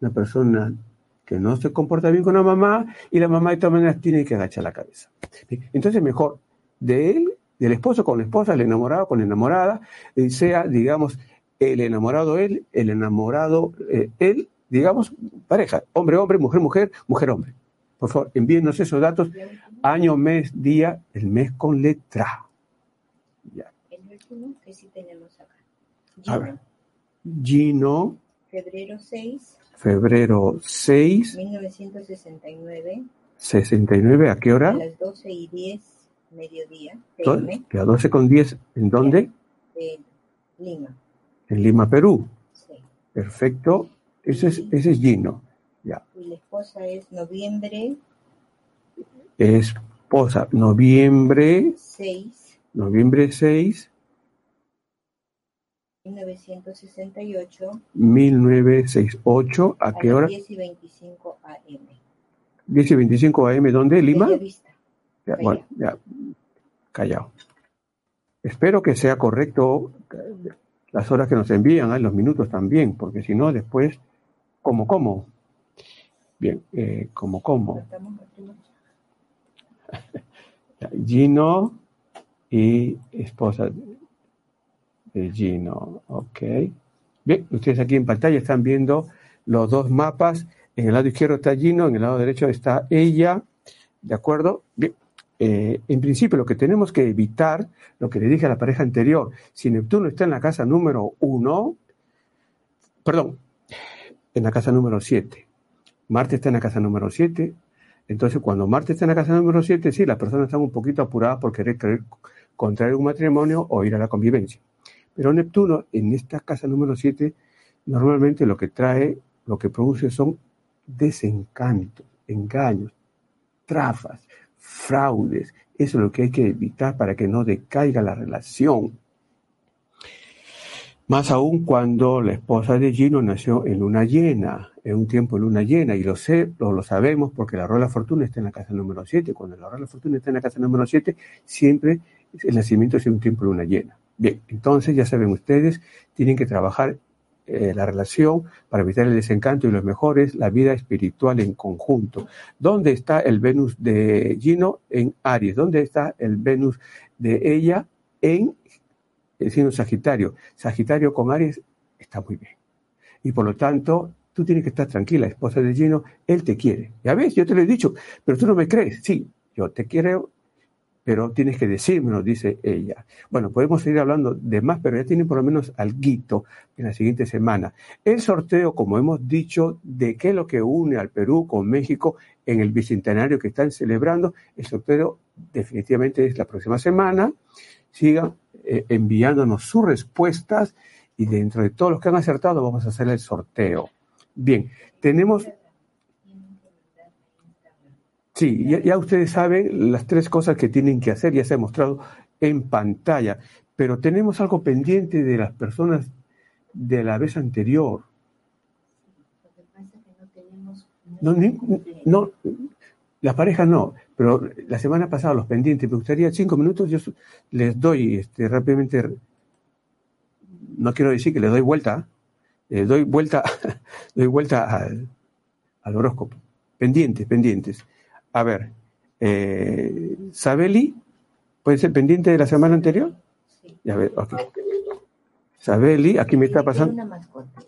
una persona que no se comporta bien con la mamá y la mamá de todas maneras tiene que agachar la cabeza. Entonces mejor de él, del esposo con la esposa, el enamorado con la enamorada, eh, sea, digamos, el enamorado él, el enamorado eh, él, digamos, pareja, hombre, hombre, mujer, mujer, mujer, hombre. Por favor, envíenos esos datos, año, mes, día, el mes con letra. Ya. El último que sí tenemos acá. A Gino. ver. Gino, Febrero 6, febrero 6, 1969, 69, ¿a qué a hora? las 12 y 10, mediodía, PM, A 12 con 10, ¿en dónde? de Lima. En Lima, Perú. Sí. Perfecto. Ese es, ese es Gino. Ya. Y la esposa es noviembre Esposa, noviembre, 6, noviembre 6, 1968, 1968. ¿A a qué hora? 10 y 25 AM. 10 y 25 AM. ¿Dónde? ¿Lima? Bellavista. Ya, Callao. bueno, ya. Callao. Espero que sea correcto las horas que nos envían, ¿eh? los minutos también, porque si no, después, ¿cómo, cómo? Bien, eh. Cortamos, cortamos. Gino y esposa de Gino. Ok. Bien, ustedes aquí en pantalla están viendo los dos mapas. En el lado izquierdo está Gino, en el lado derecho está ella. ¿De acuerdo? Bien. Eh, en principio, lo que tenemos que evitar, lo que le dije a la pareja anterior, si Neptuno está en la casa número uno, perdón, en la casa número siete, Marte está en la casa número siete, entonces cuando Marte está en la casa número siete, sí, las personas están un poquito apuradas por querer, querer contraer un matrimonio o ir a la convivencia. Pero Neptuno en esta casa número 7 normalmente lo que trae, lo que produce son desencantos, engaños, trafas, fraudes. Eso es lo que hay que evitar para que no decaiga la relación. Más aún cuando la esposa de Gino nació en luna llena, en un tiempo de luna llena, y lo sé, lo, lo sabemos porque la rueda de la fortuna está en la casa número 7. Cuando la rueda de la fortuna está en la casa número 7, siempre el nacimiento es en un tiempo de luna llena. Bien, entonces ya saben ustedes, tienen que trabajar eh, la relación para evitar el desencanto y lo mejor es la vida espiritual en conjunto. ¿Dónde está el Venus de Gino? En Aries. ¿Dónde está el Venus de ella? En el signo Sagitario. Sagitario con Aries está muy bien. Y por lo tanto, tú tienes que estar tranquila, esposa de Gino, él te quiere. Ya ves, yo te lo he dicho, pero tú no me crees. Sí, yo te quiero pero tienes que decírmelo, dice ella. Bueno, podemos seguir hablando de más, pero ya tienen por lo menos algo en la siguiente semana. El sorteo, como hemos dicho, de qué es lo que une al Perú con México en el bicentenario que están celebrando, el sorteo definitivamente es la próxima semana. Sigan eh, enviándonos sus respuestas y dentro de todos los que han acertado vamos a hacer el sorteo. Bien, tenemos Sí, ya, ustedes saben las tres cosas que tienen que hacer, ya se ha mostrado en pantalla, pero tenemos algo pendiente de las personas de la vez anterior. No, no, la pareja no, pero la semana pasada los pendientes, me gustaría cinco minutos, yo les doy este, rápidamente, no quiero decir que les doy vuelta, les doy vuelta, doy vuelta al horóscopo. Pendientes, pendientes. A ver, eh, Sabeli, ¿puede ser pendiente de la semana anterior? Sí. Ya ver, ok. Sabeli, aquí me está pasando. Una mascota.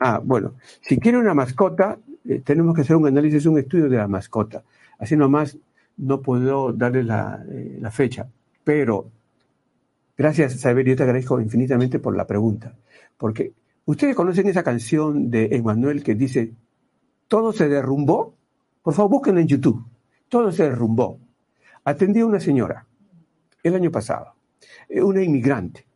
Ah, bueno, si quiere una mascota, eh, tenemos que hacer un análisis, un estudio de la mascota. Así nomás no puedo darle la, eh, la fecha, pero gracias, Sabeli, yo te agradezco infinitamente por la pregunta, porque ustedes conocen esa canción de Emanuel que dice, todo se derrumbó. Por favor, búsquenla en YouTube todo se derrumbó. Atendí a una señora el año pasado, eh, una inmigrante,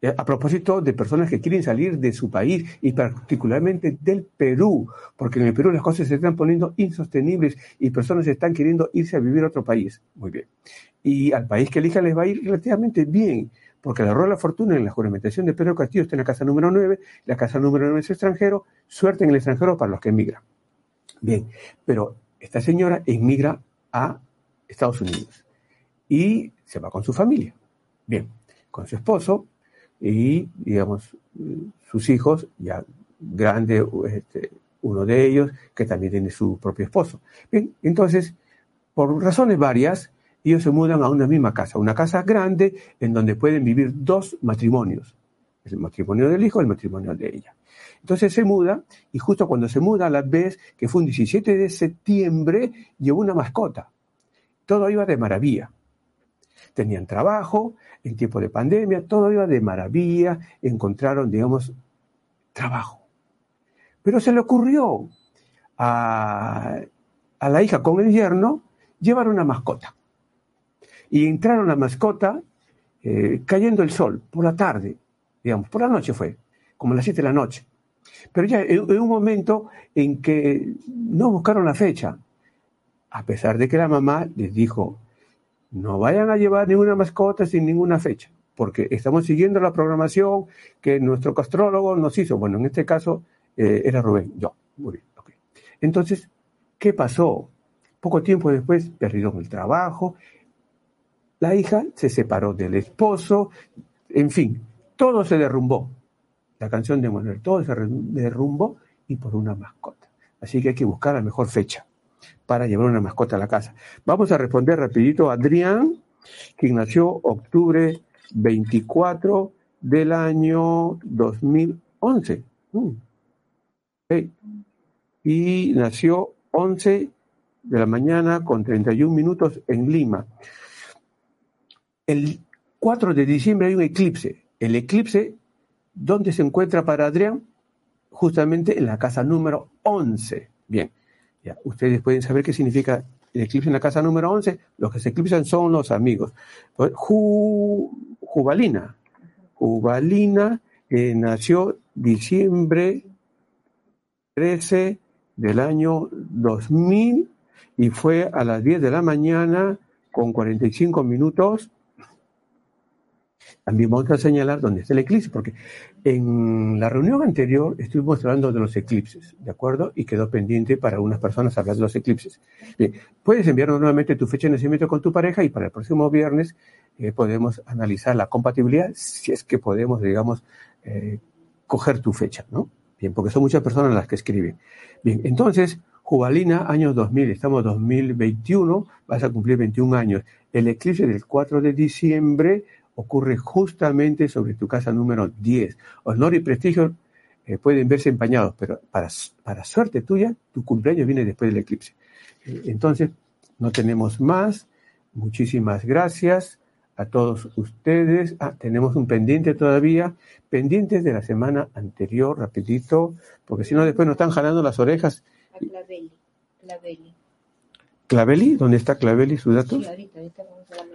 eh, a propósito de personas que quieren salir de su país y particularmente del Perú, porque en el Perú las cosas se están poniendo insostenibles y personas están queriendo irse a vivir a otro país. Muy bien. Y al país que elija les va a ir relativamente bien, porque la rueda de la fortuna en la juramentación de Pedro Castillo está en la casa número 9, la casa número 9 es extranjero, suerte en el extranjero para los que emigran. Bien, pero esta señora emigra a Estados Unidos y se va con su familia. Bien, con su esposo y, digamos, sus hijos, ya grande, este, uno de ellos, que también tiene su propio esposo. Bien, entonces, por razones varias, ellos se mudan a una misma casa, una casa grande en donde pueden vivir dos matrimonios, el matrimonio del hijo y el matrimonio de ella. Entonces se muda y justo cuando se muda a la vez, que fue un 17 de septiembre, llevó una mascota. Todo iba de maravilla. Tenían trabajo en tiempo de pandemia, todo iba de maravilla, encontraron, digamos, trabajo. Pero se le ocurrió a, la hija con el yerno llevar una mascota. Y entraron la mascota eh, cayendo el sol por la tarde, digamos, por la noche fue, como las 7 de la noche. Pero ya en un momento en que no buscaron la fecha, a pesar de que la mamá les dijo, no vayan a llevar ninguna mascota sin ninguna fecha, porque estamos siguiendo la programación que nuestro castrólogo nos hizo. Bueno, en este caso eh, era Rubén, yo. Muy bien, ok. Entonces, ¿qué pasó? Poco tiempo después perdieron el trabajo, la hija se separó del esposo, en fin, todo se derrumbó la canción de Manuel, todo se derrumbó y por una mascota. Así que hay que buscar la mejor fecha para llevar una mascota a la casa. Vamos a responder rapidito a Adrián, quien nació octubre 24 del año 2011. Mm. Y nació 11 de la mañana con 31 minutos en Lima. El 4 de diciembre hay un eclipse. El eclipse, ¿dónde se encuentra para Adrián? Justamente en la casa número 11. Bien, ya, ustedes pueden saber qué significa el eclipse en la casa número 11. Los que se eclipsan son los amigos. Jubalina. Jubalina eh, nació diciembre 13 del año 2000 y fue a las 10 de la mañana con 45 minutos también vamos a señalar dónde está el eclipse, porque en la reunión anterior estuvimos hablando de los eclipses, ¿de acuerdo? Y quedó pendiente para algunas personas hablar de los eclipses. Bien, puedes enviarnos nuevamente tu fecha de nacimiento con tu pareja y para el próximo viernes eh, podemos analizar la compatibilidad, si es que podemos, digamos, eh, coger tu fecha, ¿no? Bien, porque son muchas personas las que escriben. Bien, entonces, Jubalina, año 2000, estamos 2021, vas a cumplir 21 años. El eclipse del 4 de diciembre ocurre justamente sobre tu casa número 10. Honor y prestigio eh, pueden verse empañados, pero para, para, suerte tuya, tu cumpleaños viene después del eclipse. Eh, entonces, no tenemos más. Muchísimas gracias a todos ustedes. Ah, tenemos un pendiente todavía, pendientes de la semana anterior, rapidito, porque si no después nos están jalando las orejas. A Claveli. Claveli. ¿Claveli? ¿Dónde está Claveli, su dato? Sí, ahorita, ahorita vamos a darle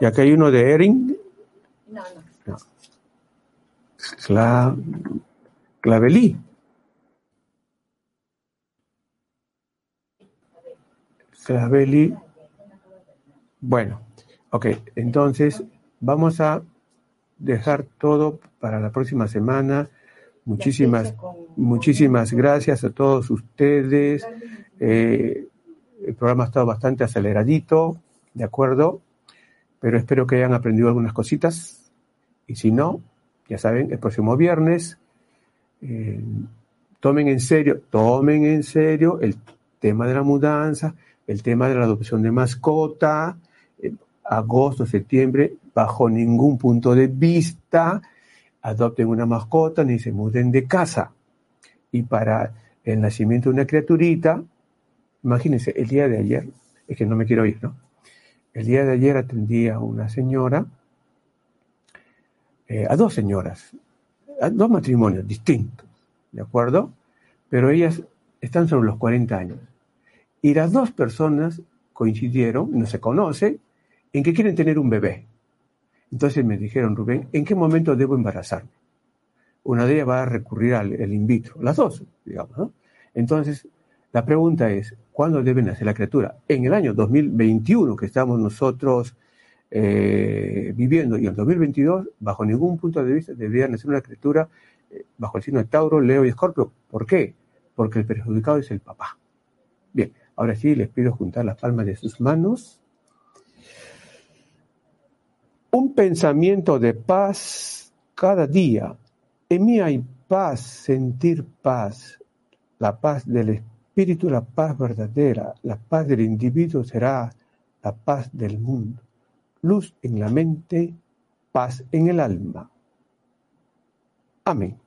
Y acá hay uno de Erin, no, no. Cla... Clavelí. Clavelí. Bueno, ok, entonces vamos a dejar todo para la próxima semana. Muchísimas, muchísimas gracias a todos ustedes. Eh, el programa ha estado bastante aceleradito, ¿de acuerdo? Pero espero que hayan aprendido algunas cositas. Y si no, ya saben, el próximo viernes, eh, tomen en serio, tomen en serio el tema de la mudanza, el tema de la adopción de mascota, agosto, septiembre, bajo ningún punto de vista, adopten una mascota ni se muden de casa. Y para el nacimiento de una criaturita, imagínense, el día de ayer, es que no me quiero ir, ¿no? El día de ayer atendí a una señora eh, a dos señoras, a dos matrimonios distintos, ¿de acuerdo? Pero ellas están sobre los 40 años. Y las dos personas coincidieron, no se conoce, en que quieren tener un bebé. Entonces me dijeron, Rubén, ¿en qué momento debo embarazarme? Una de ellas va a recurrir al in vitro, las dos, digamos. Entonces, la pregunta es, ¿cuándo debe nacer la criatura? En el año 2021, que estamos nosotros eh, viviendo. Y en 2022, bajo ningún punto de vista, debería nacer una criatura eh, bajo el signo de Tauro, Leo y Escorpio. ¿Por qué? Porque el perjudicado es el papá. Bien, ahora sí les pido juntar las palmas de sus manos. Un pensamiento de paz cada día. En mí hay paz, sentir paz, la paz del espíritu, la paz verdadera, la paz del individuo será la paz del mundo luz en la mente, paz en el alma. Amén.